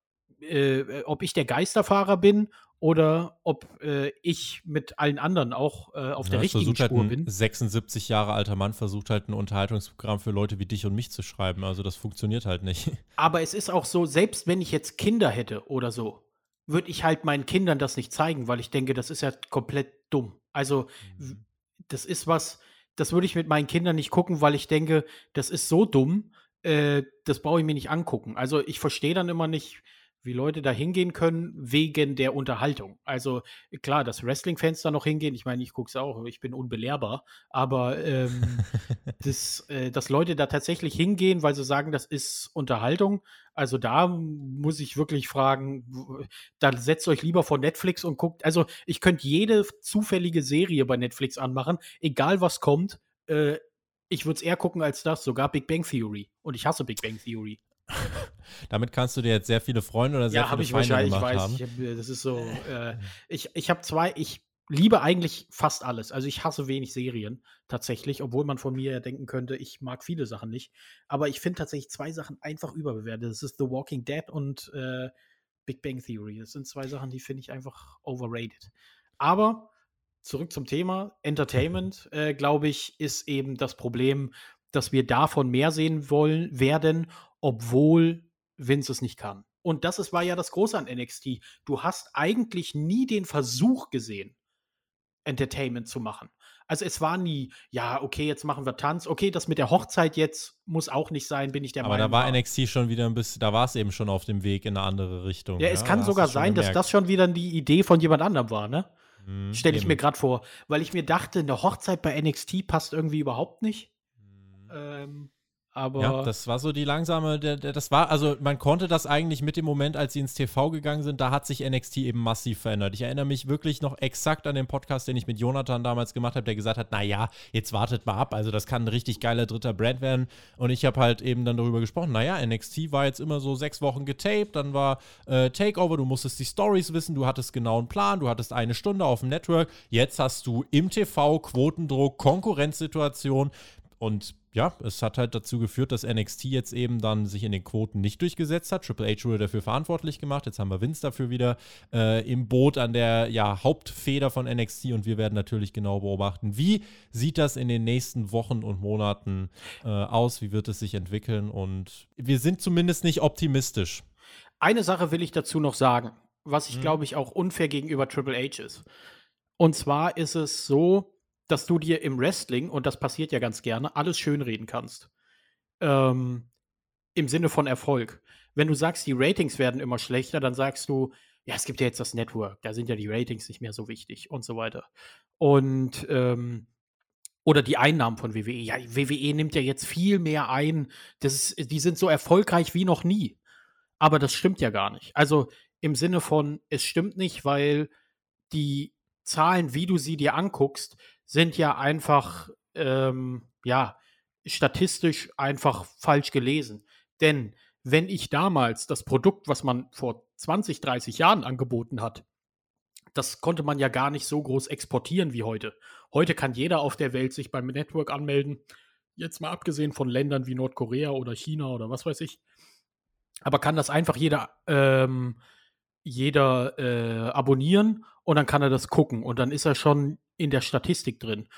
äh, ob ich der Geisterfahrer bin oder ob äh, ich mit allen anderen auch äh, auf ja, der richtigen Spur halt bin. Ein 76 Jahre alter Mann versucht halt ein Unterhaltungsprogramm für Leute wie dich und mich zu schreiben. Also das funktioniert halt nicht. Aber es ist auch so, selbst wenn ich jetzt Kinder hätte oder so, würde ich halt meinen Kindern das nicht zeigen, weil ich denke, das ist ja komplett dumm. Also mhm. das ist was, das würde ich mit meinen Kindern nicht gucken, weil ich denke, das ist so dumm, äh, das brauche ich mir nicht angucken. Also ich verstehe dann immer nicht, wie Leute da hingehen können wegen der Unterhaltung. Also klar, dass Wrestling-Fans da noch hingehen, ich meine, ich gucke es auch, ich bin unbelehrbar, aber ähm, das, äh, dass Leute da tatsächlich hingehen, weil sie sagen, das ist Unterhaltung, also da muss ich wirklich fragen, da setzt euch lieber vor Netflix und guckt, also ich könnte jede zufällige Serie bei Netflix anmachen, egal was kommt, äh, ich würde es eher gucken als das, sogar Big Bang Theory. Und ich hasse Big Bang Theory. Damit kannst du dir jetzt sehr viele Freunde oder sehr ja, viele Feinde gemacht ich weiß, haben. Ich hab, das ist so. Äh, ich ich habe zwei. Ich liebe eigentlich fast alles. Also ich hasse wenig Serien tatsächlich, obwohl man von mir ja denken könnte, ich mag viele Sachen nicht. Aber ich finde tatsächlich zwei Sachen einfach überbewertet. Das ist The Walking Dead und äh, Big Bang Theory. Das sind zwei Sachen, die finde ich einfach overrated. Aber zurück zum Thema Entertainment, äh, glaube ich, ist eben das Problem, dass wir davon mehr sehen wollen werden obwohl Vince es nicht kann. Und das ist, war ja das Große an NXT. Du hast eigentlich nie den Versuch gesehen, Entertainment zu machen. Also es war nie, ja, okay, jetzt machen wir Tanz. Okay, das mit der Hochzeit jetzt muss auch nicht sein, bin ich der Aber Meinung. Aber da war NXT schon wieder ein bisschen, da war es eben schon auf dem Weg in eine andere Richtung. Ja, es kann sogar sein, dass das schon wieder die Idee von jemand anderem war, ne? Mhm, Stelle ich eben. mir gerade vor. Weil ich mir dachte, eine Hochzeit bei NXT passt irgendwie überhaupt nicht. Mhm. Ähm, Aber ja, das war so die langsame, das war, also man konnte das eigentlich mit dem Moment, als sie ins TV gegangen sind, da hat sich NXT eben massiv verändert. Ich erinnere mich wirklich noch exakt an den Podcast, den ich mit Jonathan damals gemacht habe, der gesagt hat, naja, jetzt wartet mal ab, also das kann ein richtig geiler dritter Brand werden. Und ich habe halt eben dann darüber gesprochen, naja, NXT war jetzt immer so sechs Wochen getaped, dann war äh, Takeover, du musstest die Stories wissen, du hattest genau einen Plan, du hattest eine Stunde auf dem Network, jetzt hast du im TV Quotendruck, Konkurrenzsituation und ja, es hat halt dazu geführt, dass NXT jetzt eben dann sich in den Quoten nicht durchgesetzt hat. Triple H wurde dafür verantwortlich gemacht. Jetzt haben wir Vince dafür wieder äh, im Boot an der ja, Hauptfeder von NXT und wir werden natürlich genau beobachten, wie sieht das in den nächsten Wochen und Monaten äh, aus, wie wird es sich entwickeln und wir sind zumindest nicht optimistisch. Eine Sache will ich dazu noch sagen, was ich hm. glaube ich auch unfair gegenüber Triple H ist. Und zwar ist es so, dass du dir im Wrestling, und das passiert ja ganz gerne, alles schönreden kannst. Ähm, Im Sinne von Erfolg. Wenn du sagst, die Ratings werden immer schlechter, dann sagst du, ja, es gibt ja jetzt das Network, da sind ja die Ratings nicht mehr so wichtig und so weiter. Und ähm, oder die Einnahmen von WWE. Ja, WWE nimmt ja jetzt viel mehr ein. Das ist, die sind so erfolgreich wie noch nie. Aber das stimmt ja gar nicht. Also im Sinne von, es stimmt nicht, weil die Zahlen, wie du sie dir anguckst, sind ja einfach, ähm, ja, statistisch einfach falsch gelesen. Denn wenn ich damals das Produkt, was man vor 20, 30 Jahren angeboten hat, das konnte man ja gar nicht so groß exportieren wie heute. Heute kann jeder auf der Welt sich beim Network anmelden. Jetzt mal abgesehen von Ländern wie Nordkorea oder China oder was weiß ich. Aber kann das einfach jeder, ähm, jeder äh, abonnieren und dann kann er das gucken. Und dann ist er schon in der Statistik drin.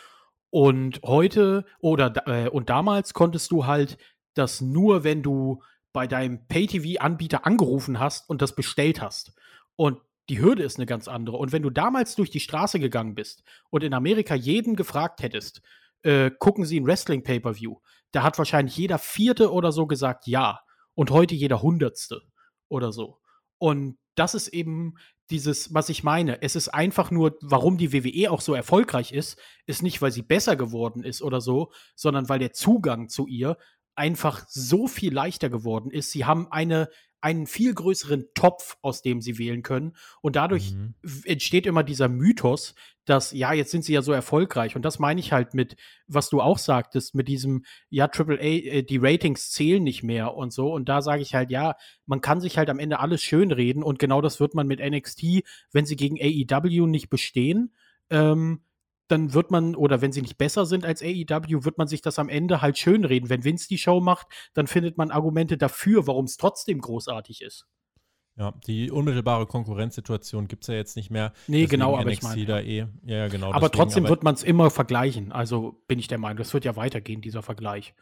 Und heute oder äh, und damals konntest du halt das nur, wenn du bei deinem Pay-TV-Anbieter angerufen hast und das bestellt hast. Und die Hürde ist eine ganz andere. Und wenn du damals durch die Straße gegangen bist und in Amerika jeden gefragt hättest, äh, gucken Sie ein Wrestling-Pay-Per-View, da hat wahrscheinlich jeder Vierte oder so gesagt ja. Und heute jeder Hundertste oder so. Und das ist eben dieses, was ich meine. Es ist einfach nur, warum die WWE auch so erfolgreich ist, ist nicht, weil sie besser geworden ist oder so, sondern weil der Zugang zu ihr einfach so viel leichter geworden ist. Sie haben eine, einen viel größeren Topf, aus dem sie wählen können. Und dadurch mhm. entsteht immer dieser Mythos, dass, ja, jetzt sind sie ja so erfolgreich. Und das meine ich halt mit, was du auch sagtest, mit diesem, ja, AAA, äh, die Ratings zählen nicht mehr und so. Und da sage ich halt, ja, man kann sich halt am Ende alles schönreden. Und genau das wird man mit NXT, wenn sie gegen AEW nicht bestehen, ähm, dann wird man, oder wenn sie nicht besser sind als AEW, wird man sich das am Ende halt schönreden. Wenn Vince die Show macht, dann findet man Argumente dafür, warum es trotzdem großartig ist. Ja, die unmittelbare Konkurrenzsituation gibt es ja jetzt nicht mehr. Nee, genau, aber NXT ich meine. Eh, ja, ja, genau. Aber deswegen, trotzdem aber wird man es immer vergleichen. Also bin ich der Meinung, das wird ja weitergehen, dieser Vergleich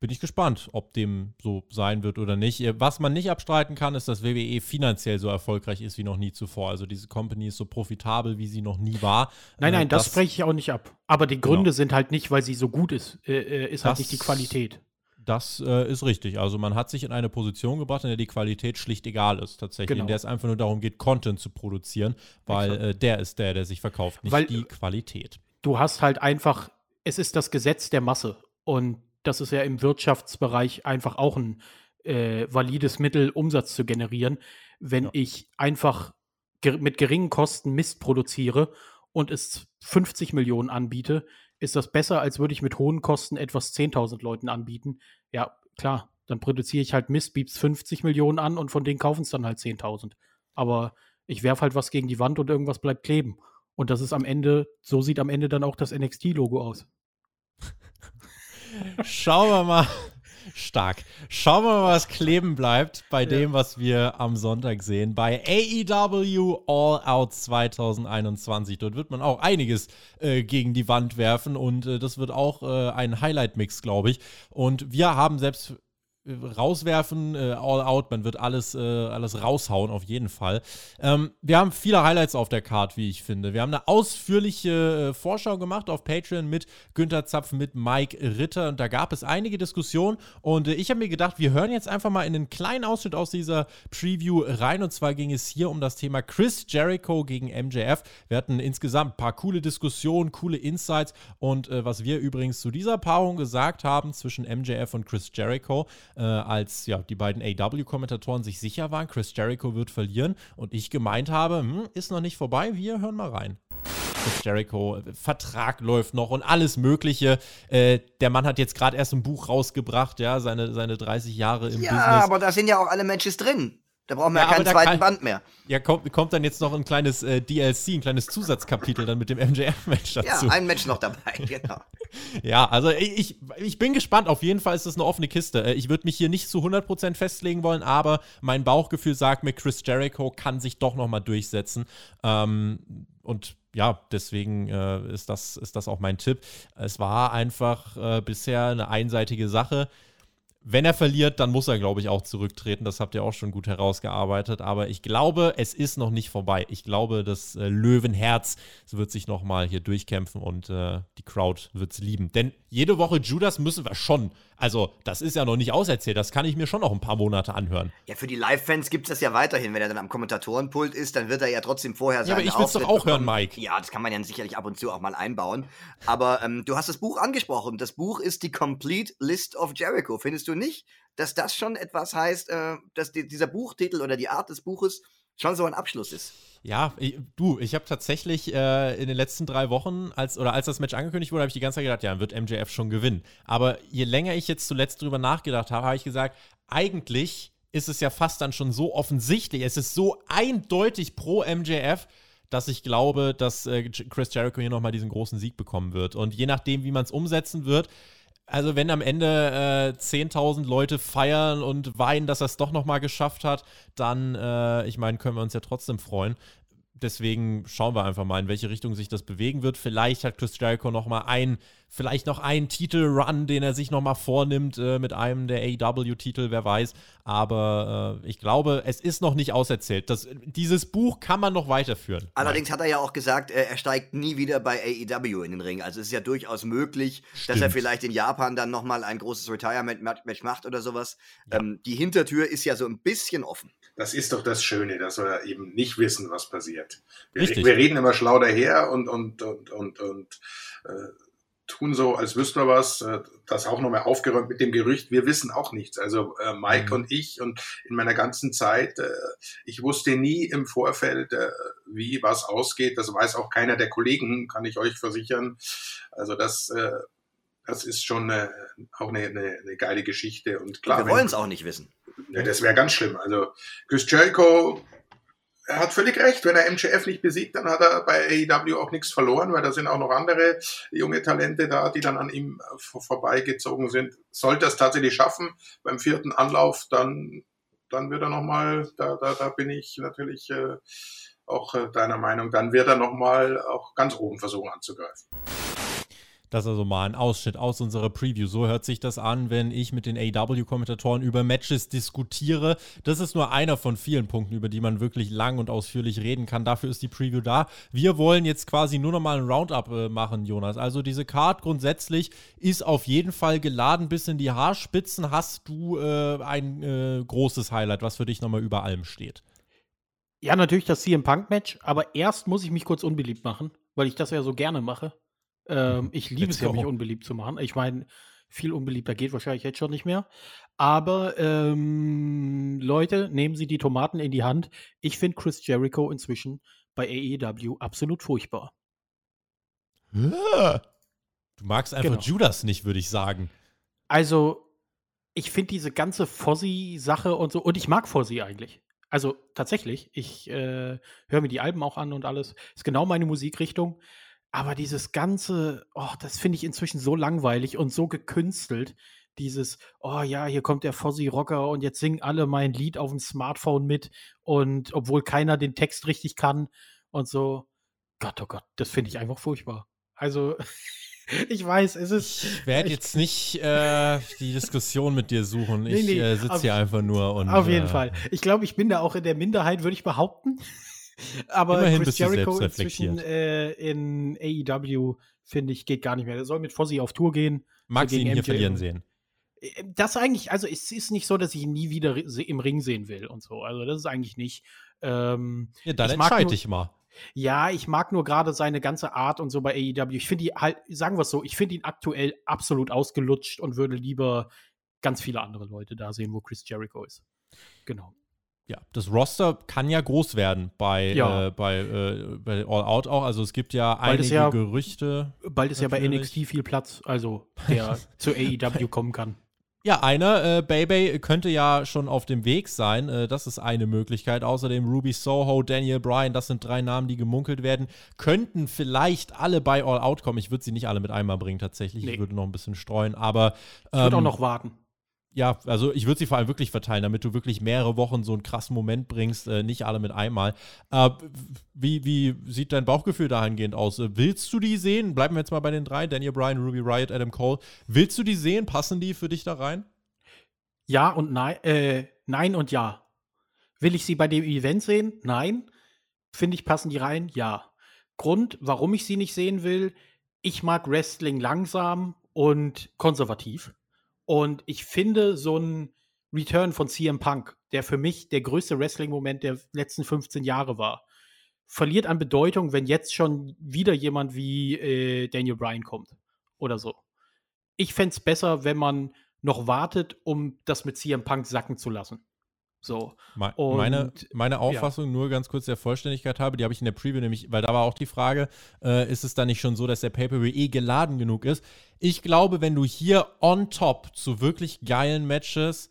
bin ich gespannt, ob dem so sein wird oder nicht. Was man nicht abstreiten kann, ist, dass WWE finanziell so erfolgreich ist wie noch nie zuvor. Also diese Company ist so profitabel, wie sie noch nie war. Nein, nein, äh, das, das spreche ich auch nicht ab. Aber die Gründe genau. sind halt nicht, weil sie so gut ist, äh, äh ist halt das, nicht die Qualität. Das äh, ist richtig. Also man hat sich in eine Position gebracht, in der die Qualität schlicht egal ist, tatsächlich. Genau. In der es einfach nur darum geht, Content zu produzieren, weil äh, der ist der, der sich verkauft, nicht weil, die Qualität. Du hast halt einfach, es ist das Gesetz der Masse. Und das ist ja im Wirtschaftsbereich einfach auch ein äh, valides Mittel, Umsatz zu generieren. Wenn ja. ich einfach ger mit geringen Kosten Mist produziere und es 50 Millionen anbiete, ist das besser, als würde ich mit hohen Kosten etwas 10.000 Leuten anbieten. Ja, klar, dann produziere ich halt Mist, bieb's 50 Millionen an und von denen kaufen es dann halt 10.000. Aber ich werfe halt was gegen die Wand und irgendwas bleibt kleben. Und das ist am Ende, so sieht am Ende dann auch das NXT-Logo aus. Schauen wir mal. Stark. Schauen wir mal, was kleben bleibt bei ja. dem, was wir am Sonntag sehen. Bei AEW All Out 2021. Dort wird man auch einiges äh, gegen die Wand werfen und äh, das wird auch äh, ein Highlight-Mix, glaube ich. Und wir haben selbst rauswerfen, äh, all out, man wird alles, äh, alles raushauen, auf jeden Fall. Ähm, wir haben viele Highlights auf der Card, wie ich finde. Wir haben eine ausführliche äh, Vorschau gemacht auf Patreon mit Günther Zapf, mit Mike Ritter und da gab es einige Diskussionen und äh, ich habe mir gedacht, wir hören jetzt einfach mal in einen kleinen Ausschnitt aus dieser Preview rein und zwar ging es hier um das Thema Chris Jericho gegen MJF. Wir hatten insgesamt ein paar coole Diskussionen, coole Insights und äh, was wir übrigens zu dieser Paarung gesagt haben zwischen MJF und Chris Jericho, äh, als ja, die beiden AW-Kommentatoren sich sicher waren, Chris Jericho wird verlieren und ich gemeint habe, hm, ist noch nicht vorbei, wir hören mal rein. Chris Jericho, äh, Vertrag läuft noch und alles Mögliche. Äh, der Mann hat jetzt gerade erst ein Buch rausgebracht, ja, seine, seine 30 Jahre im ja, Business. Ja, aber da sind ja auch alle Matches drin. Da brauchen wir ja, ja keinen zweiten kann, Band mehr. Ja, kommt, kommt dann jetzt noch ein kleines äh, DLC, ein kleines Zusatzkapitel dann mit dem MJF-Match dazu. Ja, ein Match noch dabei, genau. ja, also ich, ich bin gespannt. Auf jeden Fall ist das eine offene Kiste. Äh, ich würde mich hier nicht zu 100% festlegen wollen, aber mein Bauchgefühl sagt mir, Chris Jericho kann sich doch nochmal durchsetzen. Ähm, und ja, deswegen äh, ist, das, ist das auch mein Tipp. Es war einfach äh, bisher eine einseitige Sache. Wenn er verliert, dann muss er, glaube ich, auch zurücktreten. Das habt ihr auch schon gut herausgearbeitet. Aber ich glaube, es ist noch nicht vorbei. Ich glaube, das äh, Löwenherz wird sich noch mal hier durchkämpfen und äh, die Crowd wird es lieben. Denn jede Woche Judas müssen wir schon. Also, das ist ja noch nicht auserzählt. Das kann ich mir schon noch ein paar Monate anhören. Ja, für die Live-Fans gibt es das ja weiterhin. Wenn er dann am Kommentatorenpult ist, dann wird er ja trotzdem vorher sein. Ja, aber ich will es doch auch bekommen. hören, Mike. Ja, das kann man ja sicherlich ab und zu auch mal einbauen. Aber ähm, du hast das Buch angesprochen. Das Buch ist die Complete List of Jericho. Findest du nicht, dass das schon etwas heißt, äh, dass die, dieser Buchtitel oder die Art des Buches schon so ein Abschluss ist? Ja, ich, du, ich habe tatsächlich äh, in den letzten drei Wochen, als oder als das Match angekündigt wurde, habe ich die ganze Zeit gedacht, ja, dann wird MJF schon gewinnen. Aber je länger ich jetzt zuletzt drüber nachgedacht habe, habe ich gesagt, eigentlich ist es ja fast dann schon so offensichtlich, es ist so eindeutig pro MJF, dass ich glaube, dass äh, Chris Jericho hier nochmal diesen großen Sieg bekommen wird. Und je nachdem, wie man es umsetzen wird, also wenn am Ende äh, 10.000 Leute feiern und weinen, dass er es doch nochmal geschafft hat, dann, äh, ich meine, können wir uns ja trotzdem freuen deswegen schauen wir einfach mal, in welche Richtung sich das bewegen wird. Vielleicht hat Chris Jericho noch mal ein, vielleicht noch einen Titelrun, den er sich noch mal vornimmt äh, mit einem der AEW-Titel, wer weiß. Aber äh, ich glaube, es ist noch nicht auserzählt. Das, dieses Buch kann man noch weiterführen. Allerdings hat er ja auch gesagt, äh, er steigt nie wieder bei AEW in den Ring. Also es ist ja durchaus möglich, Stimmt. dass er vielleicht in Japan dann noch mal ein großes Retirement-Match macht oder sowas. Ja. Ähm, die Hintertür ist ja so ein bisschen offen. Das ist doch das Schöne, dass wir eben nicht wissen, was passiert. Wir, wir reden immer schlau daher und, und, und, und, und äh, tun so, als wüssten wir was. Äh, das auch nochmal aufgeräumt mit dem Gerücht. Wir wissen auch nichts. Also äh, Mike mhm. und ich und in meiner ganzen Zeit, äh, ich wusste nie im Vorfeld, äh, wie was ausgeht. Das weiß auch keiner der Kollegen, kann ich euch versichern. Also das, äh, das ist schon äh, auch eine, eine, eine geile Geschichte. Und klar, wir wollen es auch nicht wissen. Ja, das wäre ganz schlimm. Also er hat völlig recht. Wenn er MJF nicht besiegt, dann hat er bei AEW auch nichts verloren, weil da sind auch noch andere junge Talente da, die dann an ihm vorbeigezogen sind. Sollte er es tatsächlich schaffen beim vierten Anlauf, dann, dann wird er nochmal, da, da, da bin ich natürlich äh, auch äh, deiner Meinung, dann wird er nochmal auch ganz oben versuchen anzugreifen. Das ist also mal ein Ausschnitt aus unserer Preview. So hört sich das an, wenn ich mit den AW-Kommentatoren über Matches diskutiere. Das ist nur einer von vielen Punkten, über die man wirklich lang und ausführlich reden kann. Dafür ist die Preview da. Wir wollen jetzt quasi nur noch mal ein Roundup äh, machen, Jonas. Also diese Card grundsätzlich ist auf jeden Fall geladen bis in die Haarspitzen. Hast du äh, ein äh, großes Highlight, was für dich nochmal über allem steht? Ja, natürlich das CM Punk Match, aber erst muss ich mich kurz unbeliebt machen, weil ich das ja so gerne mache. Ähm, ich liebe Let's es ja, mich unbeliebt zu machen. Ich meine, viel unbeliebter geht wahrscheinlich jetzt schon nicht mehr. Aber ähm, Leute, nehmen Sie die Tomaten in die Hand. Ich finde Chris Jericho inzwischen bei AEW absolut furchtbar. Du magst einfach genau. Judas nicht, würde ich sagen. Also, ich finde diese ganze Fozzy-Sache und so, und ich mag Fozzy eigentlich. Also tatsächlich, ich äh, höre mir die Alben auch an und alles. Ist genau meine Musikrichtung. Aber dieses Ganze, oh, das finde ich inzwischen so langweilig und so gekünstelt. Dieses, oh ja, hier kommt der Fozzy Rocker und jetzt singen alle mein Lied auf dem Smartphone mit und obwohl keiner den Text richtig kann und so. Gott, oh Gott, das finde ich einfach furchtbar. Also, Ich weiß, es ist. Ich werde jetzt nicht äh, die Diskussion mit dir suchen. Ich nee, nee, äh, sitze hier einfach nur und. Auf jeden äh, Fall. Ich glaube, ich bin da auch in der Minderheit, würde ich behaupten. Aber Immerhin Chris Jericho inzwischen äh, in AEW, finde ich, geht gar nicht mehr. Der soll mit Fozzy auf Tour gehen. Mag sie ihn hier verlieren sehen. Äh, das eigentlich, also es ist nicht so, dass ich ihn nie wieder im Ring sehen will und so. Also das ist eigentlich nicht. Ähm, ja, dann entscheide ich mal. Ja, ich mag nur gerade seine ganze Art und so bei AEW. Ich finde die halt, sagen wir es so, ich finde ihn aktuell absolut ausgelutscht und würde lieber ganz viele andere Leute da sehen, wo Chris Jericho ist. Genau. Ja, das Roster kann ja groß werden bei, ja. äh, bei, äh, bei All Out auch. Also es gibt ja bald einige ja, Gerüchte. Bald ist natürlich. ja bei NXT viel Platz, also der zu AEW kommen kann. Ja, einer, äh, Baby, könnte ja schon auf dem Weg sein. Äh, das ist eine Möglichkeit. Außerdem Ruby Soho, Daniel Bryan, das sind drei Namen, die gemunkelt werden. Könnten vielleicht alle bei All Out kommen. Ich würde sie nicht alle mit einmal bringen, tatsächlich. Nee. Ich würde noch ein bisschen streuen, aber. Ähm, ich würde auch noch warten. Ja, also ich würde sie vor allem wirklich verteilen, damit du wirklich mehrere Wochen so einen krassen Moment bringst, äh, nicht alle mit einmal. Äh, wie, wie sieht dein Bauchgefühl dahingehend aus? Äh, willst du die sehen? Bleiben wir jetzt mal bei den drei: Daniel Bryan, Ruby Riot, Adam Cole. Willst du die sehen? Passen die für dich da rein? Ja und nein, äh, nein und ja. Will ich sie bei dem Event sehen? Nein. Finde ich, passen die rein? Ja. Grund, warum ich sie nicht sehen will, ich mag Wrestling langsam und konservativ. Und ich finde so ein Return von CM Punk, der für mich der größte Wrestling-Moment der letzten 15 Jahre war, verliert an Bedeutung, wenn jetzt schon wieder jemand wie äh, Daniel Bryan kommt oder so. Ich fände es besser, wenn man noch wartet, um das mit CM Punk sacken zu lassen. So. meine, meine Auffassung, ja. nur ganz kurz der Vollständigkeit habe, die habe ich in der Preview nämlich, weil da war auch die Frage, äh, ist es dann nicht schon so, dass der Pay-Per-View eh geladen genug ist? Ich glaube, wenn du hier on top zu wirklich geilen Matches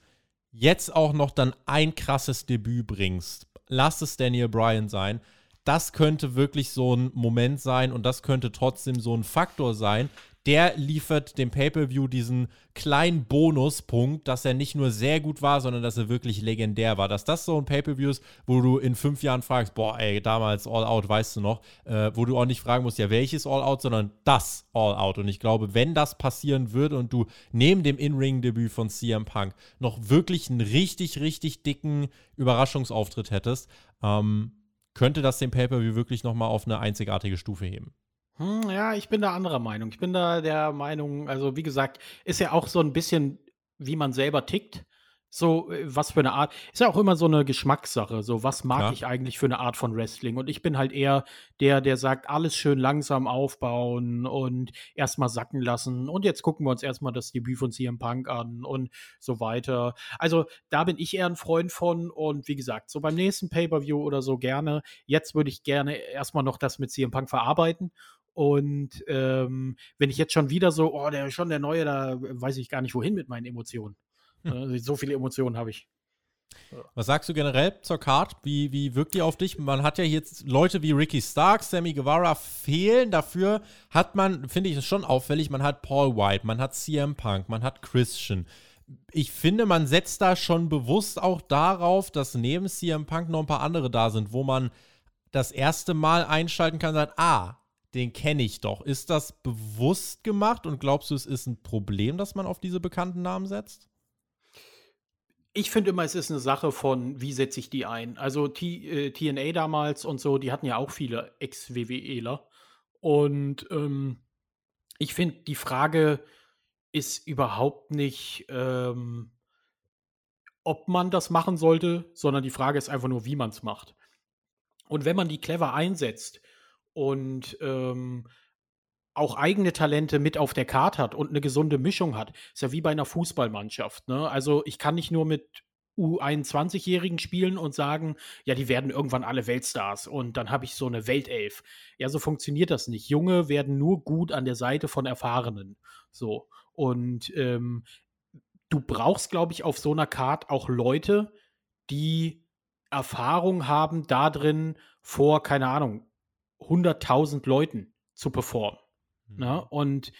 jetzt auch noch dann ein krasses Debüt bringst, lass es Daniel Bryan sein, das könnte wirklich so ein Moment sein und das könnte trotzdem so ein Faktor sein, der liefert dem Pay-Per-View diesen kleinen Bonuspunkt, dass er nicht nur sehr gut war, sondern dass er wirklich legendär war. Dass das so ein Pay-Per-View ist, wo du in fünf Jahren fragst, boah, ey, damals All Out, weißt du noch, äh, wo du auch nicht fragen musst, ja, welches All Out, sondern das All Out. Und ich glaube, wenn das passieren würde und du neben dem In-Ring-Debüt von CM Punk noch wirklich einen richtig, richtig dicken Überraschungsauftritt hättest, ähm, könnte das den Pay-Per-View wirklich nochmal auf eine einzigartige Stufe heben. Hm, ja, ich bin da anderer Meinung. Ich bin da der Meinung, also wie gesagt, ist ja auch so ein bisschen, wie man selber tickt. So, äh, was für eine Art. Ist ja auch immer so eine Geschmackssache. So, was mag ja. ich eigentlich für eine Art von Wrestling? Und ich bin halt eher der, der sagt, alles schön langsam aufbauen und erstmal sacken lassen. Und jetzt gucken wir uns erstmal das Debüt von CM Punk an und so weiter. Also, da bin ich eher ein Freund von. Und wie gesagt, so beim nächsten Pay-Per-View oder so gerne. Jetzt würde ich gerne erstmal noch das mit CM Punk verarbeiten und ähm, wenn ich jetzt schon wieder so, oh, der ist schon der Neue, da weiß ich gar nicht, wohin mit meinen Emotionen. Hm. Also, so viele Emotionen habe ich. Was sagst du generell zur Card? Wie, wie wirkt die auf dich? Man hat ja jetzt Leute wie Ricky Stark, Sammy Guevara fehlen. Dafür hat man, finde ich es schon auffällig, man hat Paul White, man hat CM Punk, man hat Christian. Ich finde, man setzt da schon bewusst auch darauf, dass neben CM Punk noch ein paar andere da sind, wo man das erste Mal einschalten kann und sagt, ah, den kenne ich doch. Ist das bewusst gemacht und glaubst du, es ist ein Problem, dass man auf diese bekannten Namen setzt? Ich finde immer, es ist eine Sache von, wie setze ich die ein. Also T äh, TNA damals und so, die hatten ja auch viele Ex-WWEler. Und ähm, ich finde, die Frage ist überhaupt nicht, ähm, ob man das machen sollte, sondern die Frage ist einfach nur, wie man es macht. Und wenn man die clever einsetzt, und ähm, auch eigene Talente mit auf der Karte hat und eine gesunde Mischung hat. Ist ja wie bei einer Fußballmannschaft. Ne? Also ich kann nicht nur mit U21-Jährigen spielen und sagen, ja, die werden irgendwann alle Weltstars und dann habe ich so eine Weltelf. Ja, so funktioniert das nicht. Junge werden nur gut an der Seite von Erfahrenen. So. Und ähm, du brauchst, glaube ich, auf so einer Karte auch Leute, die Erfahrung haben da drin vor, keine Ahnung, 100.000 Leuten zu performen. Mhm. Ne? Und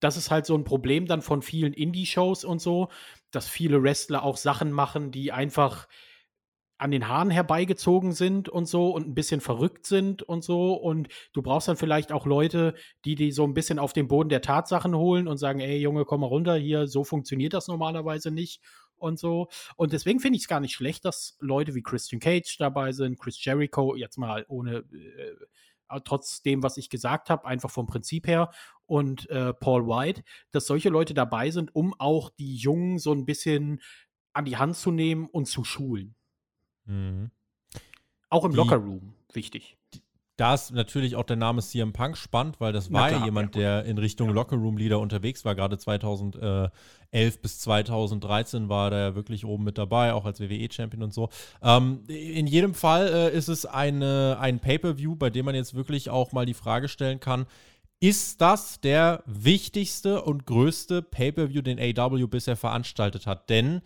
das ist halt so ein Problem dann von vielen Indie-Shows und so, dass viele Wrestler auch Sachen machen, die einfach an den Haaren herbeigezogen sind und so und ein bisschen verrückt sind und so. Und du brauchst dann vielleicht auch Leute, die die so ein bisschen auf den Boden der Tatsachen holen und sagen, ey Junge, komm mal runter, hier, so funktioniert das normalerweise nicht und so. Und deswegen finde ich es gar nicht schlecht, dass Leute wie Christian Cage dabei sind, Chris Jericho, jetzt mal ohne, äh, trotz dem, was ich gesagt habe, einfach vom Prinzip her, und äh, Paul White, dass solche Leute dabei sind, um auch die Jungen so ein bisschen an die Hand zu nehmen und zu schulen. Mhm. Auch im Lockerroom wichtig. Da ist natürlich auch der Name CM Punk spannend, weil das war ja jemand, der in Richtung ja. Lockerroom-Leader unterwegs war. Gerade 2011 bis 2013 war der wirklich oben mit dabei, auch als WWE-Champion und so. Ähm, in jedem Fall äh, ist es eine, ein Pay-Per-View, bei dem man jetzt wirklich auch mal die Frage stellen kann, ist das der wichtigste und größte Pay-Per-View, den AW bisher veranstaltet hat? Denn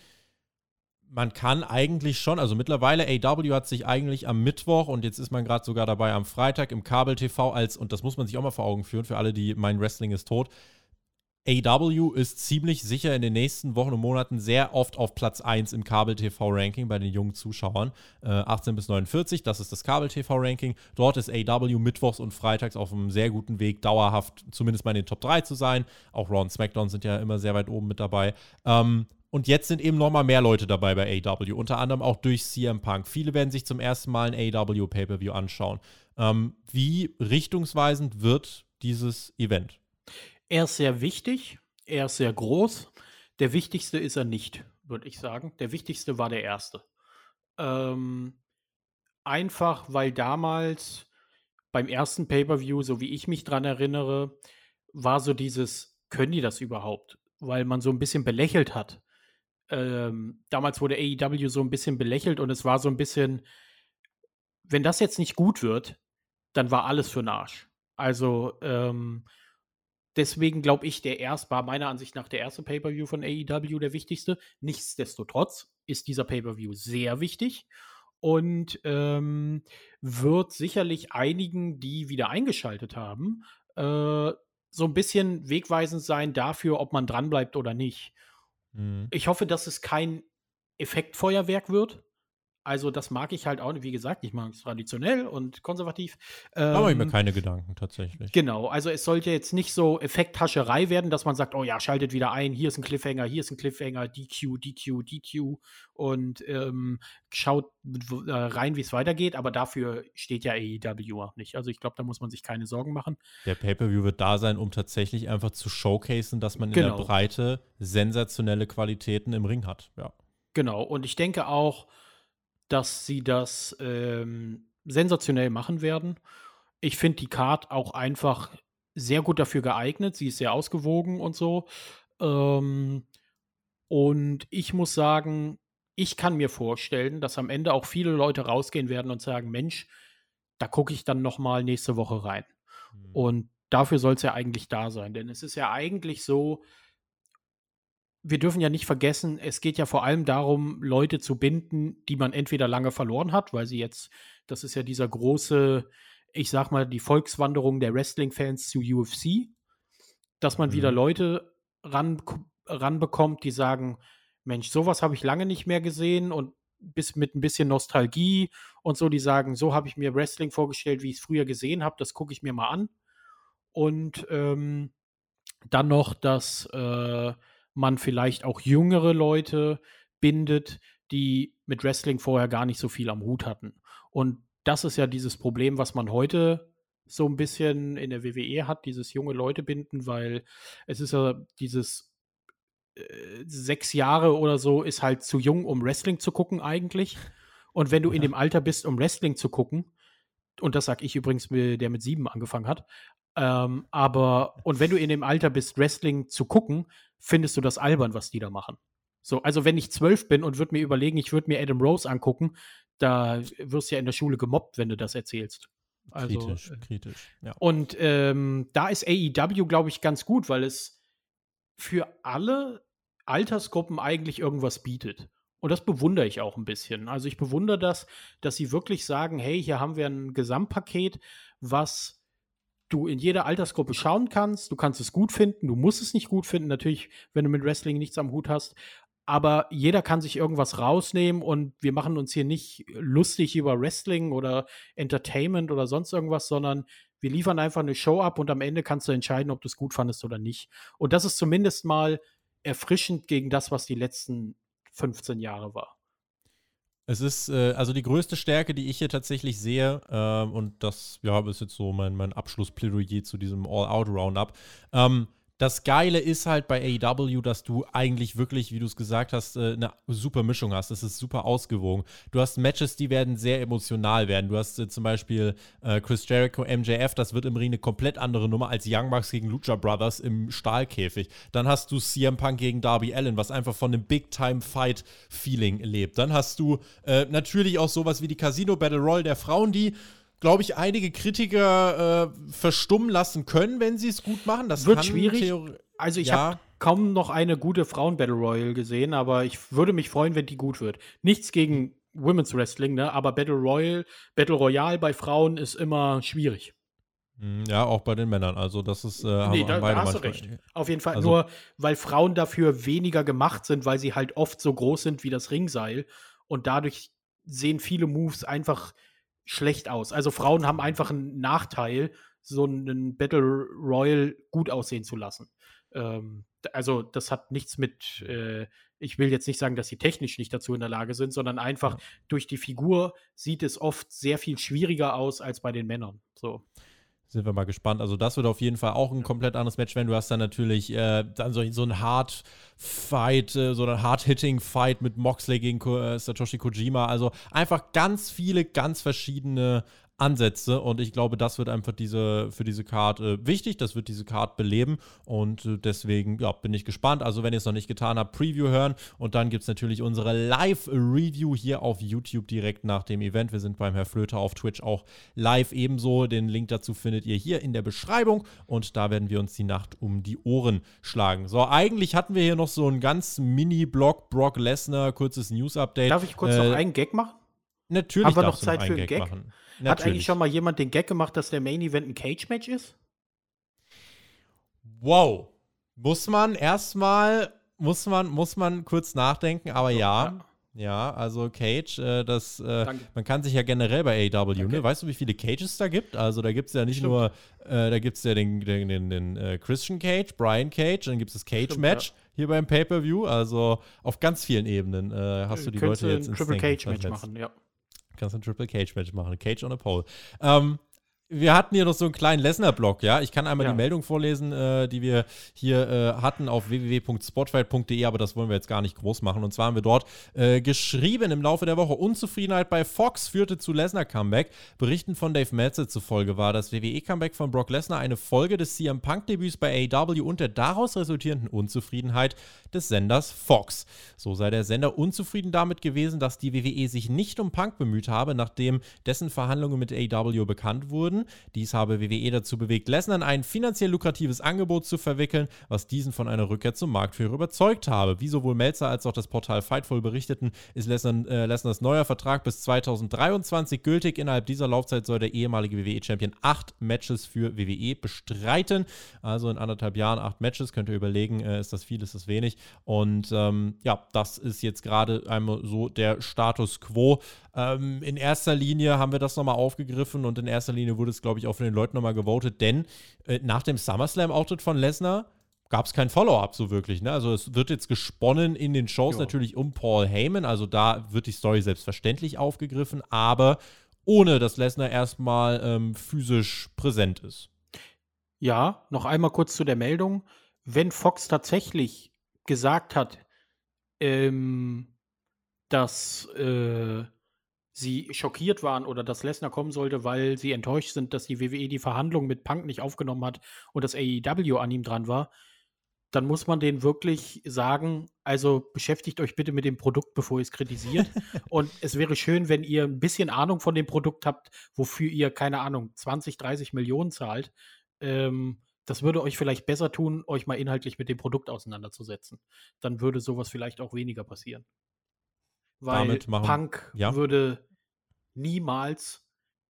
man kann eigentlich schon, also mittlerweile AW hat sich eigentlich am Mittwoch und jetzt ist man gerade sogar dabei am Freitag im Kabel-TV als, und das muss man sich auch mal vor Augen führen, für alle, die mein Wrestling ist tot, AW ist ziemlich sicher in den nächsten Wochen und Monaten sehr oft auf Platz 1 im Kabel-TV-Ranking bei den jungen Zuschauern. Äh, 18 bis 49, das ist das Kabel-TV-Ranking. Dort ist AW mittwochs und freitags auf einem sehr guten Weg, dauerhaft zumindest mal in den Top 3 zu sein. Auch Raw und SmackDown sind ja immer sehr weit oben mit dabei. Ähm, und jetzt sind eben nochmal mehr Leute dabei bei AW, unter anderem auch durch CM Punk. Viele werden sich zum ersten Mal ein AW Pay-Per-View anschauen. Ähm, wie richtungsweisend wird dieses Event? Er ist sehr wichtig, er ist sehr groß. Der wichtigste ist er nicht, würde ich sagen. Der wichtigste war der erste. Ähm, einfach, weil damals beim ersten Pay-Per-View, so wie ich mich dran erinnere, war so dieses, können die das überhaupt? Weil man so ein bisschen belächelt hat ähm, damals wurde AEW so ein bisschen belächelt und es war so ein bisschen, wenn das jetzt nicht gut wird, dann war alles für den Arsch. Also, ähm, deswegen glaube ich, der erst war meiner Ansicht nach der erste Pay-Per-View von AEW der wichtigste. Nichtsdestotrotz ist dieser Pay-Per-View sehr wichtig und ähm, wird sicherlich einigen, die wieder eingeschaltet haben, äh, so ein bisschen wegweisend sein dafür, ob man dranbleibt oder nicht. Mhm. Ich hoffe, dass es kein Effektfeuerwerk wird. Also, das mag ich halt auch nicht. Wie gesagt, ich mag es traditionell und konservativ. Ähm, da mache ich mir ähm, keine Gedanken tatsächlich. Genau, also es sollte jetzt nicht so Effekthascherei werden, dass man sagt, oh ja, schaltet wieder ein, hier ist ein Cliffhanger, hier ist ein Cliffhanger, DQ, DQ, DQ und ähm, schaut äh, rein, wie es weitergeht. Aber dafür steht ja AEW auch nicht. Also ich glaube, da muss man sich keine Sorgen machen. Der Pay-Per-View wird da sein, um tatsächlich einfach zu showcasen, dass man genau. in der genau. Breite sensationelle Qualitäten im Ring hat. Ja. Genau, und ich denke auch, dass sie das ähm, sensationell machen werden. Ich finde die Card auch einfach sehr gut dafür geeignet. Sie ist sehr ausgewogen und so. Ähm, und ich muss sagen, ich kann mir vorstellen, dass am Ende auch viele Leute rausgehen werden und sagen, Mensch, da gucke ich dann noch mal nächste Woche rein. Mhm. Und dafür soll es ja eigentlich da sein, denn es ist ja eigentlich so, wir dürfen ja nicht vergessen, es geht ja vor allem darum, Leute zu binden, die man entweder lange verloren hat, weil sie jetzt, das ist ja dieser große, ich sag mal, die Volkswanderung der Wrestling-Fans zu UFC, dass man mhm. wieder Leute ran, ranbekommt, die sagen, Mensch, sowas habe ich lange nicht mehr gesehen und bis mit ein bisschen Nostalgie und so, die sagen, so habe ich mir Wrestling vorgestellt, wie ich es früher gesehen habe, das gucke ich mir mal an. Und ähm, dann noch das äh, man vielleicht auch jüngere Leute bindet, die mit Wrestling vorher gar nicht so viel am Hut hatten. Und das ist ja dieses Problem, was man heute so ein bisschen in der WWE hat, dieses junge Leute binden, weil es ist ja dieses äh, sechs Jahre oder so ist halt zu jung, um Wrestling zu gucken eigentlich. Und wenn du ja. in dem Alter bist, um Wrestling zu gucken, und das sag ich übrigens, der mit sieben angefangen hat, ähm, aber, und wenn du in dem Alter bist, Wrestling zu gucken, findest du das albern, was die da machen. So, also wenn ich zwölf bin und würde mir überlegen, ich würde mir Adam Rose angucken, da wirst du ja in der Schule gemobbt, wenn du das erzählst. Also, kritisch, äh, kritisch. Ja. Und ähm, da ist AEW, glaube ich, ganz gut, weil es für alle Altersgruppen eigentlich irgendwas bietet. Und das bewundere ich auch ein bisschen. Also ich bewundere das, dass sie wirklich sagen, hey, hier haben wir ein Gesamtpaket, was du in jeder Altersgruppe schauen kannst. Du kannst es gut finden, du musst es nicht gut finden. Natürlich, wenn du mit Wrestling nichts am Hut hast. aber jeder kann sich irgendwas rausnehmen und wir machen uns hier nicht lustig über Wrestling oder Entertainment oder sonst irgendwas, sondern wir liefern einfach eine Show ab und am Ende kannst du entscheiden, ob du es gut fandest oder nicht. Und das ist zumindest mal erfrischend gegen das, was die letzten 15 Jahre war. Es ist äh, also die größte Stärke, die ich hier tatsächlich sehe, ähm, und das ja, ist jetzt so mein, mein Abschlussplädoyer zu diesem All-Out-Roundup. Ähm, das Geile ist halt bei AEW, dass du eigentlich wirklich, wie du es gesagt hast, äh, eine super Mischung hast. Es ist super ausgewogen. Du hast Matches, die werden sehr emotional werden. Du hast äh, zum Beispiel äh, Chris Jericho, MJF, das wird im Ring eine komplett andere Nummer als Young Bucks gegen Lucha Brothers im Stahlkäfig. Dann hast du CM Punk gegen Darby Allen, was einfach von einem Big-Time-Fight-Feeling lebt. Dann hast du äh, natürlich auch sowas wie die Casino Battle Royale der Frauen, die glaube ich, einige Kritiker äh, verstummen lassen können, wenn sie es gut machen. Das wird schwierig. Also ich ja. habe kaum noch eine gute Frauen-Battle Royale gesehen, aber ich würde mich freuen, wenn die gut wird. Nichts gegen Women's Wrestling, ne? aber Battle Royale, Battle Royale bei Frauen ist immer schwierig. Hm, ja, auch bei den Männern. Also das ist äh, nee, da, da hast du recht. Auf jeden Fall. Also, Nur weil Frauen dafür weniger gemacht sind, weil sie halt oft so groß sind wie das Ringseil und dadurch sehen viele Moves einfach schlecht aus. Also Frauen haben einfach einen Nachteil, so einen Battle Royal gut aussehen zu lassen. Ähm, also das hat nichts mit, äh, ich will jetzt nicht sagen, dass sie technisch nicht dazu in der Lage sind, sondern einfach durch die Figur sieht es oft sehr viel schwieriger aus als bei den Männern. So sind wir mal gespannt. Also das wird auf jeden Fall auch ein komplett anderes Match werden. Du hast dann natürlich äh, dann so, so ein Hard-Fight, äh, so ein Hard-Hitting-Fight mit Moxley gegen äh, Satoshi Kojima. Also einfach ganz viele, ganz verschiedene Ansätze und ich glaube, das wird einfach diese, für diese Card äh, wichtig, das wird diese Card beleben und äh, deswegen ja, bin ich gespannt. Also wenn ihr es noch nicht getan habt, Preview hören und dann gibt es natürlich unsere Live-Review hier auf YouTube direkt nach dem Event. Wir sind beim Herr Flöter auf Twitch auch live ebenso. Den Link dazu findet ihr hier in der Beschreibung und da werden wir uns die Nacht um die Ohren schlagen. So, eigentlich hatten wir hier noch so einen ganz Mini-Blog, Brock Lesnar, kurzes News-Update. Darf ich kurz äh, noch einen Gag machen? Natürlich Haben wir noch Zeit noch für einen Gag, Gag? Hat eigentlich schon mal jemand den Gag gemacht, dass der Main Event ein Cage-Match ist? Wow. Muss man erstmal, muss man, muss man kurz nachdenken, aber so, ja. ja. Ja, also Cage, äh, das, äh, man kann sich ja generell bei AW, okay. ne? Weißt du, wie viele Cages da gibt? Also da gibt es ja nicht Stimmt. nur, äh, da gibt es ja den, den, den, den äh, Christian Cage, Brian Cage, dann gibt es das Cage-Match ja. hier beim Pay-Per-View. Also auf ganz vielen Ebenen äh, hast du die Leute jetzt ein Triple Cage-Match machen, ja. Kannst ein Triple Cage Match machen. Cage on a Pole. Ähm, wir hatten hier noch so einen kleinen Lesnar-Block, ja. Ich kann einmal ja. die Meldung vorlesen, äh, die wir hier äh, hatten auf www.spotfight.de, aber das wollen wir jetzt gar nicht groß machen. Und zwar haben wir dort äh, geschrieben im Laufe der Woche: Unzufriedenheit bei Fox führte zu Lesnar-Comeback. Berichten von Dave Meltzer zufolge war das WWE-Comeback von Brock Lesnar eine Folge des CM Punk-Debüts bei AEW und der daraus resultierenden Unzufriedenheit des Senders Fox. So sei der Sender unzufrieden damit gewesen, dass die WWE sich nicht um Punk bemüht habe, nachdem dessen Verhandlungen mit AEW bekannt wurden. Dies habe WWE dazu bewegt, Lesnar in ein finanziell lukratives Angebot zu verwickeln, was diesen von einer Rückkehr zum Marktführer überzeugt habe. Wie sowohl Melzer als auch das Portal Fightful berichteten, ist Lesnar, äh, Lesnars neuer Vertrag bis 2023 gültig. Innerhalb dieser Laufzeit soll der ehemalige WWE-Champion acht Matches für WWE bestreiten. Also in anderthalb Jahren acht Matches. Könnt ihr überlegen, äh, ist das viel, ist das wenig? Und ähm, ja, das ist jetzt gerade einmal so der Status quo. Ähm, in erster Linie haben wir das nochmal aufgegriffen und in erster Linie wurde es, glaube ich, auch von den Leuten nochmal gewotet, denn äh, nach dem SummerSlam-Auftritt von Lesnar gab es kein Follow-up so wirklich. Ne? Also es wird jetzt gesponnen in den Shows ja. natürlich um Paul Heyman, also da wird die Story selbstverständlich aufgegriffen, aber ohne dass Lesnar erstmal ähm, physisch präsent ist. Ja, noch einmal kurz zu der Meldung. Wenn Fox tatsächlich gesagt hat, ähm, dass äh, sie schockiert waren oder dass Lesnar kommen sollte, weil sie enttäuscht sind, dass die WWE die Verhandlungen mit Punk nicht aufgenommen hat und das AEW an ihm dran war, dann muss man denen wirklich sagen, also beschäftigt euch bitte mit dem Produkt, bevor ihr es kritisiert. und es wäre schön, wenn ihr ein bisschen Ahnung von dem Produkt habt, wofür ihr, keine Ahnung, 20, 30 Millionen zahlt. Ähm, das würde euch vielleicht besser tun, euch mal inhaltlich mit dem Produkt auseinanderzusetzen. Dann würde sowas vielleicht auch weniger passieren. Weil machen, Punk ja. würde niemals,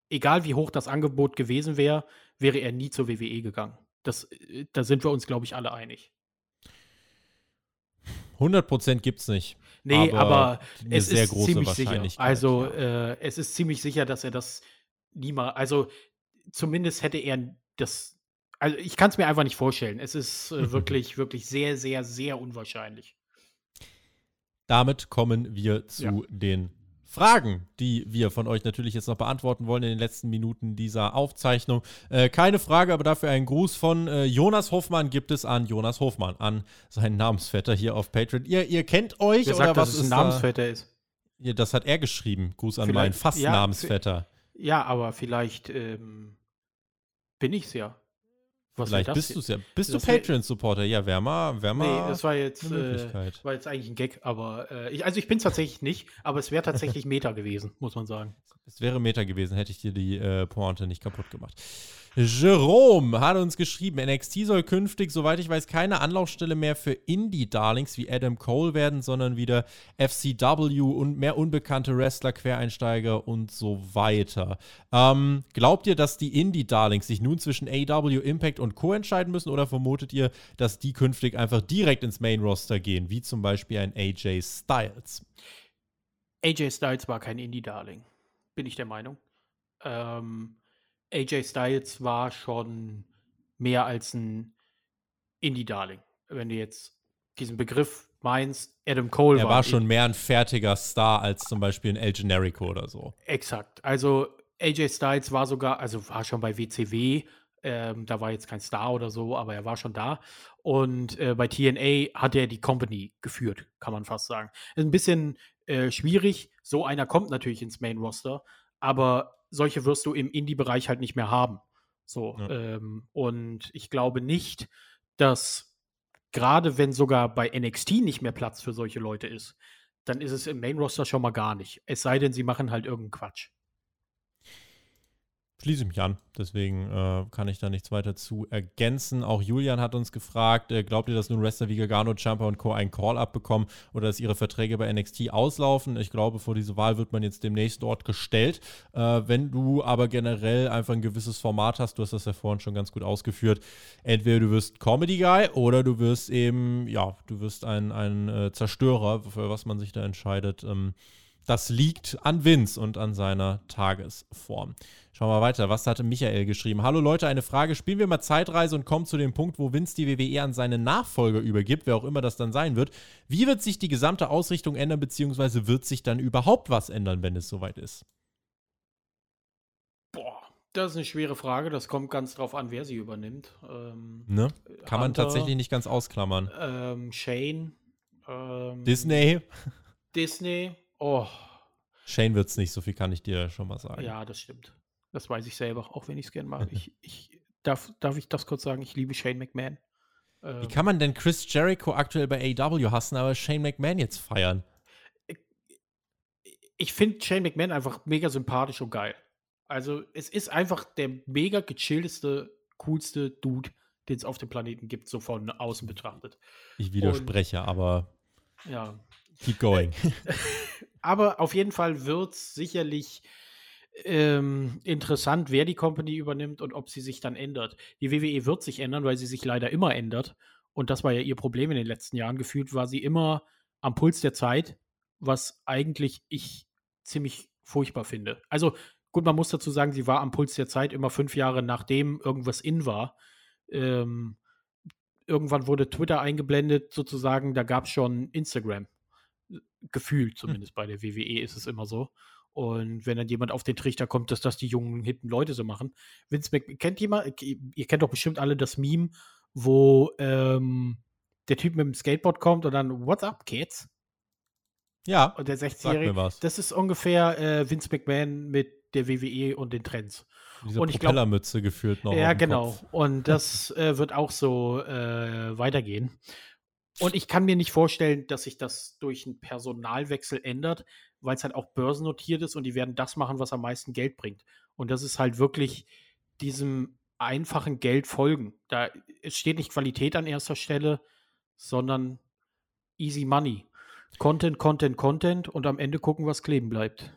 egal wie hoch das Angebot gewesen wäre, wäre er nie zur WWE gegangen. Das, äh, da sind wir uns, glaube ich, alle einig. 100% gibt es nicht. Nee, aber, aber es ist ziemlich sicher. Also ja. äh, es ist ziemlich sicher, dass er das niemals, also zumindest hätte er das, also ich kann es mir einfach nicht vorstellen. Es ist äh, wirklich, wirklich sehr, sehr, sehr unwahrscheinlich. Damit kommen wir zu ja. den Fragen, die wir von euch natürlich jetzt noch beantworten wollen in den letzten Minuten dieser Aufzeichnung. Äh, keine Frage, aber dafür ein Gruß von äh, Jonas Hofmann gibt es an Jonas Hofmann, an seinen Namensvetter hier auf Patreon. Ihr, ihr kennt euch Wer oder sagt, was dass es ein Namensvetter da? ist? Ja, das hat er geschrieben. Gruß an vielleicht, meinen fast ja, Namensvetter. Ja, aber vielleicht ähm, bin ich's ja. Was Vielleicht bist du es ja. Bist du Patreon-Supporter? Ja, wär mal, wär mal. Nee, das war jetzt, äh, war jetzt eigentlich ein Gag, aber äh, ich, also ich bin es tatsächlich nicht, aber es wäre tatsächlich Meta gewesen, muss man sagen. Es wäre Meta gewesen, hätte ich dir die äh, Pointe nicht kaputt gemacht. Jerome hat uns geschrieben, NXT soll künftig, soweit ich weiß, keine Anlaufstelle mehr für Indie-Darlings wie Adam Cole werden, sondern wieder FCW und mehr unbekannte Wrestler, Quereinsteiger und so weiter. Ähm, glaubt ihr, dass die Indie-Darlings sich nun zwischen AW, Impact und Co. entscheiden müssen oder vermutet ihr, dass die künftig einfach direkt ins Main-Roster gehen, wie zum Beispiel ein AJ Styles? AJ Styles war kein Indie-Darling, bin ich der Meinung. Ähm, AJ Styles war schon mehr als ein Indie-Darling. Wenn du jetzt diesen Begriff meinst, Adam Cole er war. Er war schon mehr ein fertiger Star als zum Beispiel ein El Generico oder so. Exakt. Also AJ Styles war sogar, also war schon bei WCW, ähm, da war jetzt kein Star oder so, aber er war schon da. Und äh, bei TNA hat er die Company geführt, kann man fast sagen. Ist ein bisschen äh, schwierig. So einer kommt natürlich ins Main Roster, aber solche wirst du im Indie-Bereich halt nicht mehr haben. So. Ja. Ähm, und ich glaube nicht, dass gerade wenn sogar bei NXT nicht mehr Platz für solche Leute ist, dann ist es im Main-Roster schon mal gar nicht. Es sei denn, sie machen halt irgendeinen Quatsch schließe ich mich an. Deswegen äh, kann ich da nichts weiter zu ergänzen. Auch Julian hat uns gefragt, äh, glaubt ihr, dass nun Wrestler wie Gargano, Champa und Co. einen Call-Up bekommen oder dass ihre Verträge bei NXT auslaufen? Ich glaube, vor diese Wahl wird man jetzt demnächst dort gestellt. Äh, wenn du aber generell einfach ein gewisses Format hast, du hast das ja vorhin schon ganz gut ausgeführt, entweder du wirst Comedy-Guy oder du wirst eben, ja, du wirst ein, ein äh, Zerstörer, für was man sich da entscheidet. Ähm, das liegt an Vince und an seiner Tagesform. Schauen wir weiter. Was hatte Michael geschrieben? Hallo Leute, eine Frage. Spielen wir mal Zeitreise und kommen zu dem Punkt, wo Vince die WWE an seine Nachfolger übergibt, wer auch immer das dann sein wird. Wie wird sich die gesamte Ausrichtung ändern, beziehungsweise wird sich dann überhaupt was ändern, wenn es soweit ist? Boah, das ist eine schwere Frage. Das kommt ganz drauf an, wer sie übernimmt. Ähm, ne? Kann Hunter, man tatsächlich nicht ganz ausklammern. Ähm, Shane. Ähm, Disney. Disney. Oh. Shane wird es nicht, so viel kann ich dir schon mal sagen. Ja, das stimmt. Das weiß ich selber, auch wenn ich es gerne mag. ich, ich, darf, darf ich das kurz sagen? Ich liebe Shane McMahon. Ähm, Wie kann man denn Chris Jericho aktuell bei AW hassen, aber Shane McMahon jetzt feiern? Ich, ich finde Shane McMahon einfach mega sympathisch und geil. Also, es ist einfach der mega gechillteste, coolste Dude, den es auf dem Planeten gibt, so von außen betrachtet. Ich widerspreche, und, aber. Ja, Keep going. Aber auf jeden Fall wird es sicherlich ähm, interessant, wer die Company übernimmt und ob sie sich dann ändert. Die WWE wird sich ändern, weil sie sich leider immer ändert. Und das war ja ihr Problem in den letzten Jahren. Gefühlt war sie immer am Puls der Zeit, was eigentlich ich ziemlich furchtbar finde. Also gut, man muss dazu sagen, sie war am Puls der Zeit immer fünf Jahre nachdem irgendwas in war. Ähm, irgendwann wurde Twitter eingeblendet, sozusagen, da gab es schon Instagram gefühlt hm. zumindest bei der WWE ist es immer so. Und wenn dann jemand auf den Trichter kommt, dass das die jungen, hippen Leute so machen. Vince Mc kennt jemand, ihr kennt doch bestimmt alle das Meme, wo ähm, der Typ mit dem Skateboard kommt und dann, what's up, Kids? Ja. Und der 60-Jährige, das ist ungefähr äh, Vince McMahon mit der WWE und den Trends. Diese und Propellermütze gefühlt noch. Ja, genau. Kopf. Und das äh, wird auch so äh, weitergehen. Und ich kann mir nicht vorstellen, dass sich das durch einen Personalwechsel ändert, weil es halt auch börsennotiert ist und die werden das machen, was am meisten Geld bringt. Und das ist halt wirklich diesem einfachen Geld folgen. Da es steht nicht Qualität an erster Stelle, sondern easy money. Content, Content, Content und am Ende gucken, was kleben bleibt.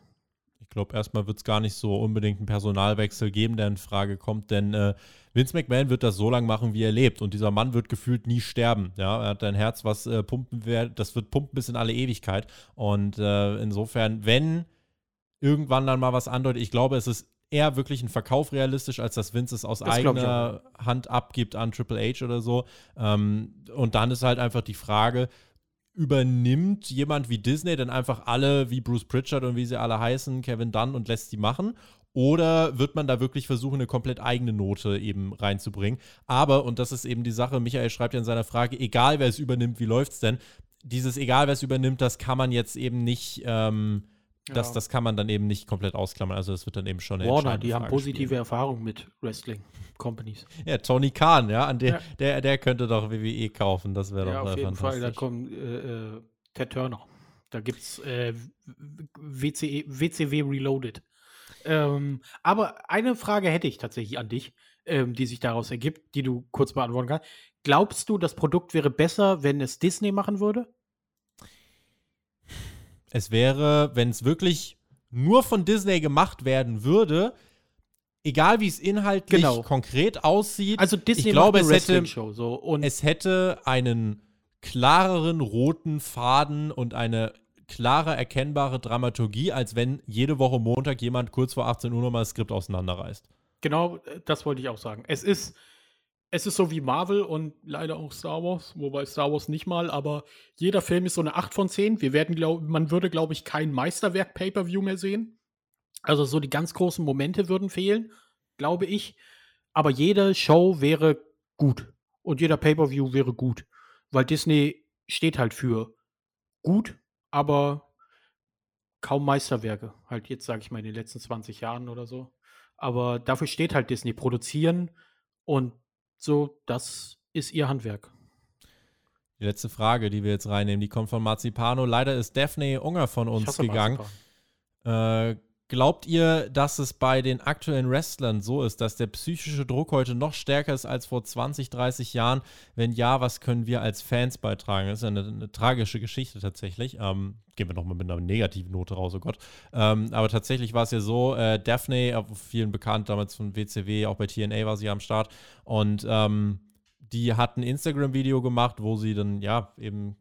Ich glaube, erstmal wird es gar nicht so unbedingt einen Personalwechsel geben, der in Frage kommt, denn äh, Vince McMahon wird das so lange machen, wie er lebt. Und dieser Mann wird gefühlt nie sterben. Ja, er hat ein Herz, was äh, pumpen wird, das wird pumpen bis in alle Ewigkeit. Und äh, insofern, wenn irgendwann dann mal was andeutet, ich glaube, es ist eher wirklich ein Verkauf realistisch, als dass Vince es aus das eigener Hand abgibt an Triple H oder so. Ähm, und dann ist halt einfach die Frage, übernimmt jemand wie Disney dann einfach alle wie Bruce Pritchard und wie sie alle heißen, Kevin Dunn und lässt sie machen? Oder wird man da wirklich versuchen, eine komplett eigene Note eben reinzubringen? Aber, und das ist eben die Sache, Michael schreibt ja in seiner Frage, egal wer es übernimmt, wie läuft es denn? Dieses egal wer es übernimmt, das kann man jetzt eben nicht ähm, ja. das kann man dann eben nicht komplett ausklammern. Also das wird dann eben schon eine Warner, die haben positive spielen. Erfahrungen mit Wrestling Companies. Ja, Tony Khan, ja, an der, ja. der, der könnte doch WWE kaufen. Das wäre ja, doch auf jeden Fall. Da kommt äh, äh, Ted Turner. Da gibt es äh, WCW e, Reloaded. Ähm, aber eine Frage hätte ich tatsächlich an dich, ähm, die sich daraus ergibt, die du kurz beantworten kannst. Glaubst du, das Produkt wäre besser, wenn es Disney machen würde? Es wäre, wenn es wirklich nur von Disney gemacht werden würde, egal wie es inhaltlich genau. konkret aussieht. Also Disney ich glaube, es hätte, so, und es hätte einen klareren roten Faden und eine klare, erkennbare Dramaturgie, als wenn jede Woche Montag jemand kurz vor 18 Uhr nochmal das Skript auseinanderreißt. Genau, äh, das wollte ich auch sagen. Es ist es ist so wie Marvel und leider auch Star Wars, wobei Star Wars nicht mal, aber jeder Film ist so eine 8 von 10. Wir werden, glaub, man würde, glaube ich, kein Meisterwerk Pay-Per-View mehr sehen. Also so die ganz großen Momente würden fehlen, glaube ich. Aber jede Show wäre gut. Und jeder Pay-Per-View wäre gut. Weil Disney steht halt für gut, aber kaum Meisterwerke. Halt jetzt, sage ich mal, in den letzten 20 Jahren oder so. Aber dafür steht halt Disney. Produzieren und so, das ist ihr Handwerk. Die letzte Frage, die wir jetzt reinnehmen, die kommt von Marzipano. Leider ist Daphne Unger von uns gegangen. Äh, glaubt ihr, dass es bei den aktuellen Wrestlern so ist, dass der psychische Druck heute noch stärker ist als vor 20, 30 Jahren? Wenn ja, was können wir als Fans beitragen? Das ist eine, eine tragische Geschichte tatsächlich. Ähm, gehen wir nochmal mit einer negativen Note raus, oh Gott. Ähm, aber tatsächlich war es ja so, äh, Daphne, vielen bekannt, damals von WCW, auch bei TNA war sie am Start. Und ähm, die hat ein Instagram-Video gemacht, wo sie dann ja eben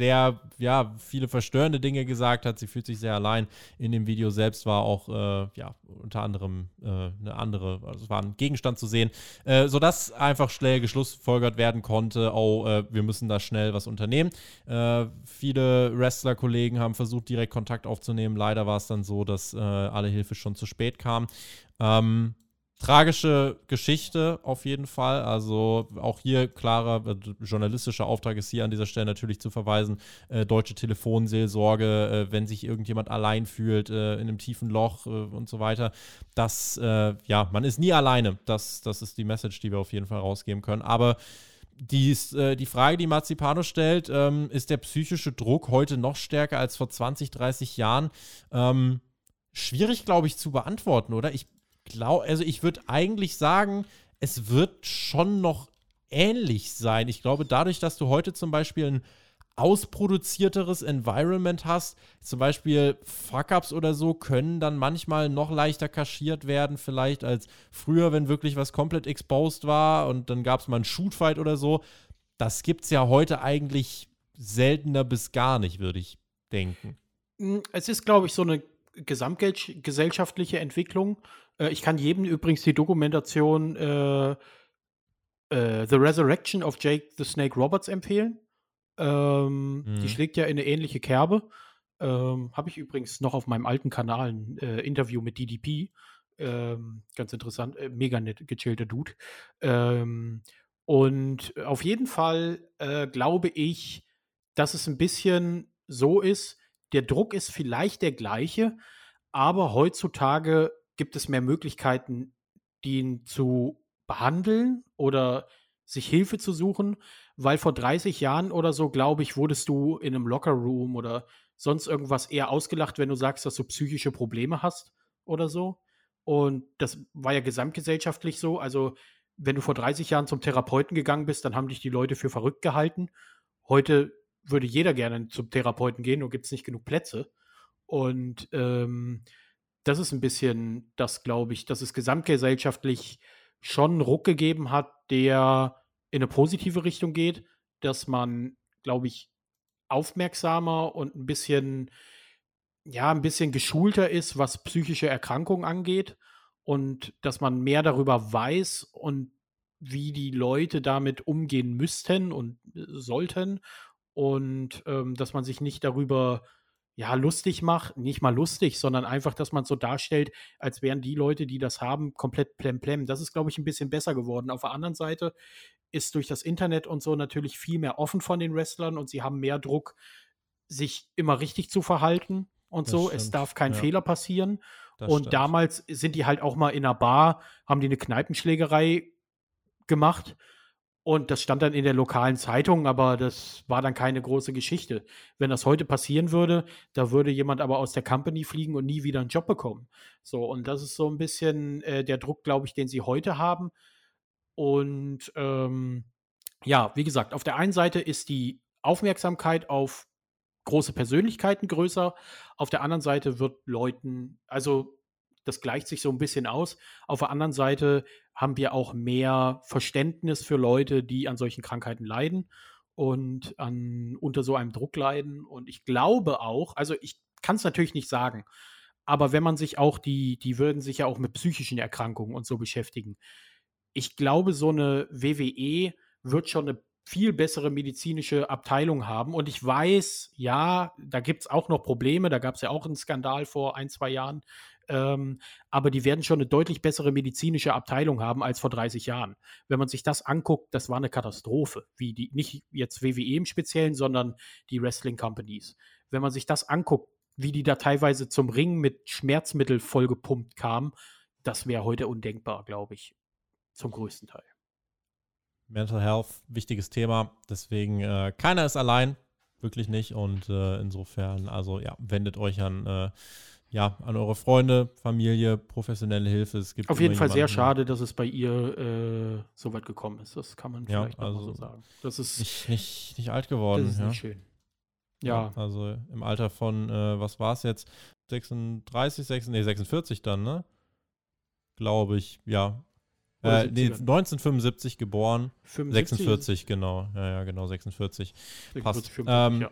sehr, ja, viele verstörende Dinge gesagt hat. Sie fühlt sich sehr allein. In dem Video selbst war auch, äh, ja, unter anderem äh, eine andere, also es war ein Gegenstand zu sehen, äh, sodass einfach schnell geschlussfolgert werden konnte, oh, äh, wir müssen da schnell was unternehmen. Äh, viele Wrestler-Kollegen haben versucht, direkt Kontakt aufzunehmen. Leider war es dann so, dass äh, alle Hilfe schon zu spät kam. Ähm, tragische Geschichte auf jeden Fall. Also auch hier klarer äh, journalistischer Auftrag ist hier an dieser Stelle natürlich zu verweisen. Äh, deutsche Telefonseelsorge, äh, wenn sich irgendjemand allein fühlt, äh, in einem tiefen Loch äh, und so weiter. Das, äh, ja, man ist nie alleine. Das, das ist die Message, die wir auf jeden Fall rausgeben können. Aber die, die Frage, die Marzipano stellt, ähm, ist der psychische Druck heute noch stärker als vor 20, 30 Jahren? Ähm, schwierig, glaube ich, zu beantworten, oder? Ich glaube, also ich würde eigentlich sagen, es wird schon noch ähnlich sein. Ich glaube, dadurch, dass du heute zum Beispiel ein ausproduzierteres Environment hast, zum Beispiel Fuck-Ups oder so, können dann manchmal noch leichter kaschiert werden, vielleicht als früher, wenn wirklich was komplett exposed war und dann gab es mal einen Shootfight oder so. Das gibt es ja heute eigentlich seltener bis gar nicht, würde ich denken. Hm, es ist, glaube ich, so eine gesamtgesellschaftliche Entwicklung. Äh, ich kann jedem übrigens die Dokumentation äh, äh, The Resurrection of Jake the Snake Roberts empfehlen. Ähm, mhm. Die schlägt ja in eine ähnliche Kerbe. Ähm, Habe ich übrigens noch auf meinem alten Kanal ein äh, Interview mit DDP. Ähm, ganz interessant, äh, mega nett gechillter Dude. Ähm, und auf jeden Fall äh, glaube ich, dass es ein bisschen so ist, der Druck ist vielleicht der gleiche, aber heutzutage gibt es mehr Möglichkeiten, den zu behandeln oder sich Hilfe zu suchen, weil vor 30 Jahren oder so, glaube ich, wurdest du in einem Lockerroom oder sonst irgendwas eher ausgelacht, wenn du sagst, dass du psychische Probleme hast oder so. Und das war ja gesamtgesellschaftlich so. Also, wenn du vor 30 Jahren zum Therapeuten gegangen bist, dann haben dich die Leute für verrückt gehalten. Heute würde jeder gerne zum Therapeuten gehen, nur gibt es nicht genug Plätze. Und ähm, das ist ein bisschen das, glaube ich, dass es gesamtgesellschaftlich schon einen Ruck gegeben hat, der in eine positive Richtung geht, dass man, glaube ich, aufmerksamer und ein bisschen, ja, ein bisschen geschulter ist, was psychische Erkrankungen angeht und dass man mehr darüber weiß und wie die Leute damit umgehen müssten und äh, sollten und ähm, dass man sich nicht darüber ja, lustig macht, nicht mal lustig, sondern einfach, dass man es so darstellt, als wären die Leute, die das haben, komplett plemplem. Das ist, glaube ich, ein bisschen besser geworden. Auf der anderen Seite ist durch das Internet und so natürlich viel mehr offen von den Wrestlern und sie haben mehr Druck, sich immer richtig zu verhalten und das so. Stimmt. Es darf kein ja. Fehler passieren. Das und stimmt. damals sind die halt auch mal in einer Bar, haben die eine Kneipenschlägerei gemacht und das stand dann in der lokalen Zeitung, aber das war dann keine große Geschichte. Wenn das heute passieren würde, da würde jemand aber aus der Company fliegen und nie wieder einen Job bekommen. So, und das ist so ein bisschen äh, der Druck, glaube ich, den sie heute haben. Und ähm, ja, wie gesagt, auf der einen Seite ist die Aufmerksamkeit auf große Persönlichkeiten größer, auf der anderen Seite wird Leuten, also das gleicht sich so ein bisschen aus. Auf der anderen Seite haben wir auch mehr Verständnis für Leute, die an solchen Krankheiten leiden und an, unter so einem Druck leiden. Und ich glaube auch, also ich kann es natürlich nicht sagen, aber wenn man sich auch die, die würden sich ja auch mit psychischen Erkrankungen und so beschäftigen. Ich glaube, so eine WWE wird schon eine viel bessere medizinische Abteilung haben. Und ich weiß, ja, da gibt es auch noch Probleme. Da gab es ja auch einen Skandal vor ein, zwei Jahren ähm, aber die werden schon eine deutlich bessere medizinische Abteilung haben als vor 30 Jahren. Wenn man sich das anguckt, das war eine Katastrophe, wie die, nicht jetzt WWE im Speziellen, sondern die Wrestling Companies. Wenn man sich das anguckt, wie die da teilweise zum Ring mit Schmerzmittel vollgepumpt kamen, das wäre heute undenkbar, glaube ich, zum größten Teil. Mental Health, wichtiges Thema. Deswegen, äh, keiner ist allein, wirklich nicht. Und äh, insofern, also ja, wendet euch an äh, ja, an eure Freunde, Familie, professionelle Hilfe. Es gibt Auf jeden Fall sehr schade, dass es bei ihr äh, so weit gekommen ist. Das kann man vielleicht ja, also so sagen. Das ist nicht, nicht, nicht alt geworden. Das ist ja. nicht schön. Ja. ja. Also im Alter von, äh, was war es jetzt? 36, 36, nee, 46 dann, ne? Glaube ich, ja. Äh, nee, 1975 geboren. 75? 46, genau. Ja, ja, genau, 46. 46 Passt. 45, ähm,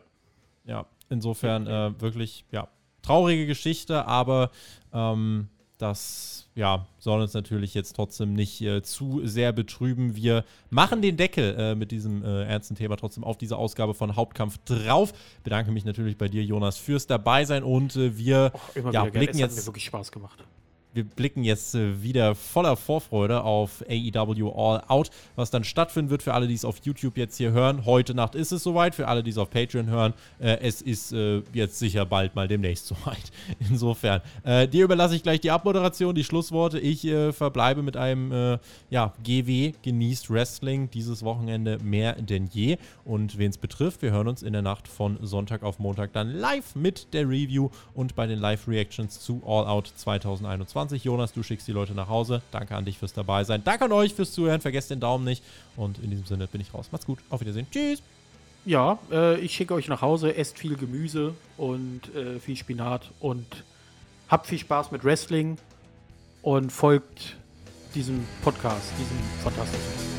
ja. ja. insofern äh, wirklich, ja, traurige Geschichte, aber ähm, das ja, soll uns natürlich jetzt trotzdem nicht äh, zu sehr betrüben. Wir machen den Deckel äh, mit diesem äh, ernsten Thema trotzdem auf diese Ausgabe von Hauptkampf drauf. Bedanke mich natürlich bei dir, Jonas, fürs Dabeisein und äh, wir oh, ja, blicken jetzt. Hat mir wirklich Spaß gemacht wir blicken jetzt äh, wieder voller Vorfreude auf AEW All Out, was dann stattfinden wird für alle, die es auf YouTube jetzt hier hören. Heute Nacht ist es soweit, für alle, die es auf Patreon hören. Äh, es ist äh, jetzt sicher bald mal demnächst soweit. Insofern, äh, dir überlasse ich gleich die Abmoderation, die Schlussworte. Ich äh, verbleibe mit einem äh, ja, GW, genießt Wrestling, dieses Wochenende mehr denn je. Und wen es betrifft, wir hören uns in der Nacht von Sonntag auf Montag dann live mit der Review und bei den Live-Reactions zu All Out 2021. 20. Jonas, du schickst die Leute nach Hause. Danke an dich fürs dabei sein. Danke an euch fürs Zuhören. Vergesst den Daumen nicht. Und in diesem Sinne bin ich raus. Macht's gut. Auf Wiedersehen. Tschüss. Ja, äh, ich schicke euch nach Hause. Esst viel Gemüse und äh, viel Spinat und habt viel Spaß mit Wrestling und folgt diesem Podcast, diesem fantastischen.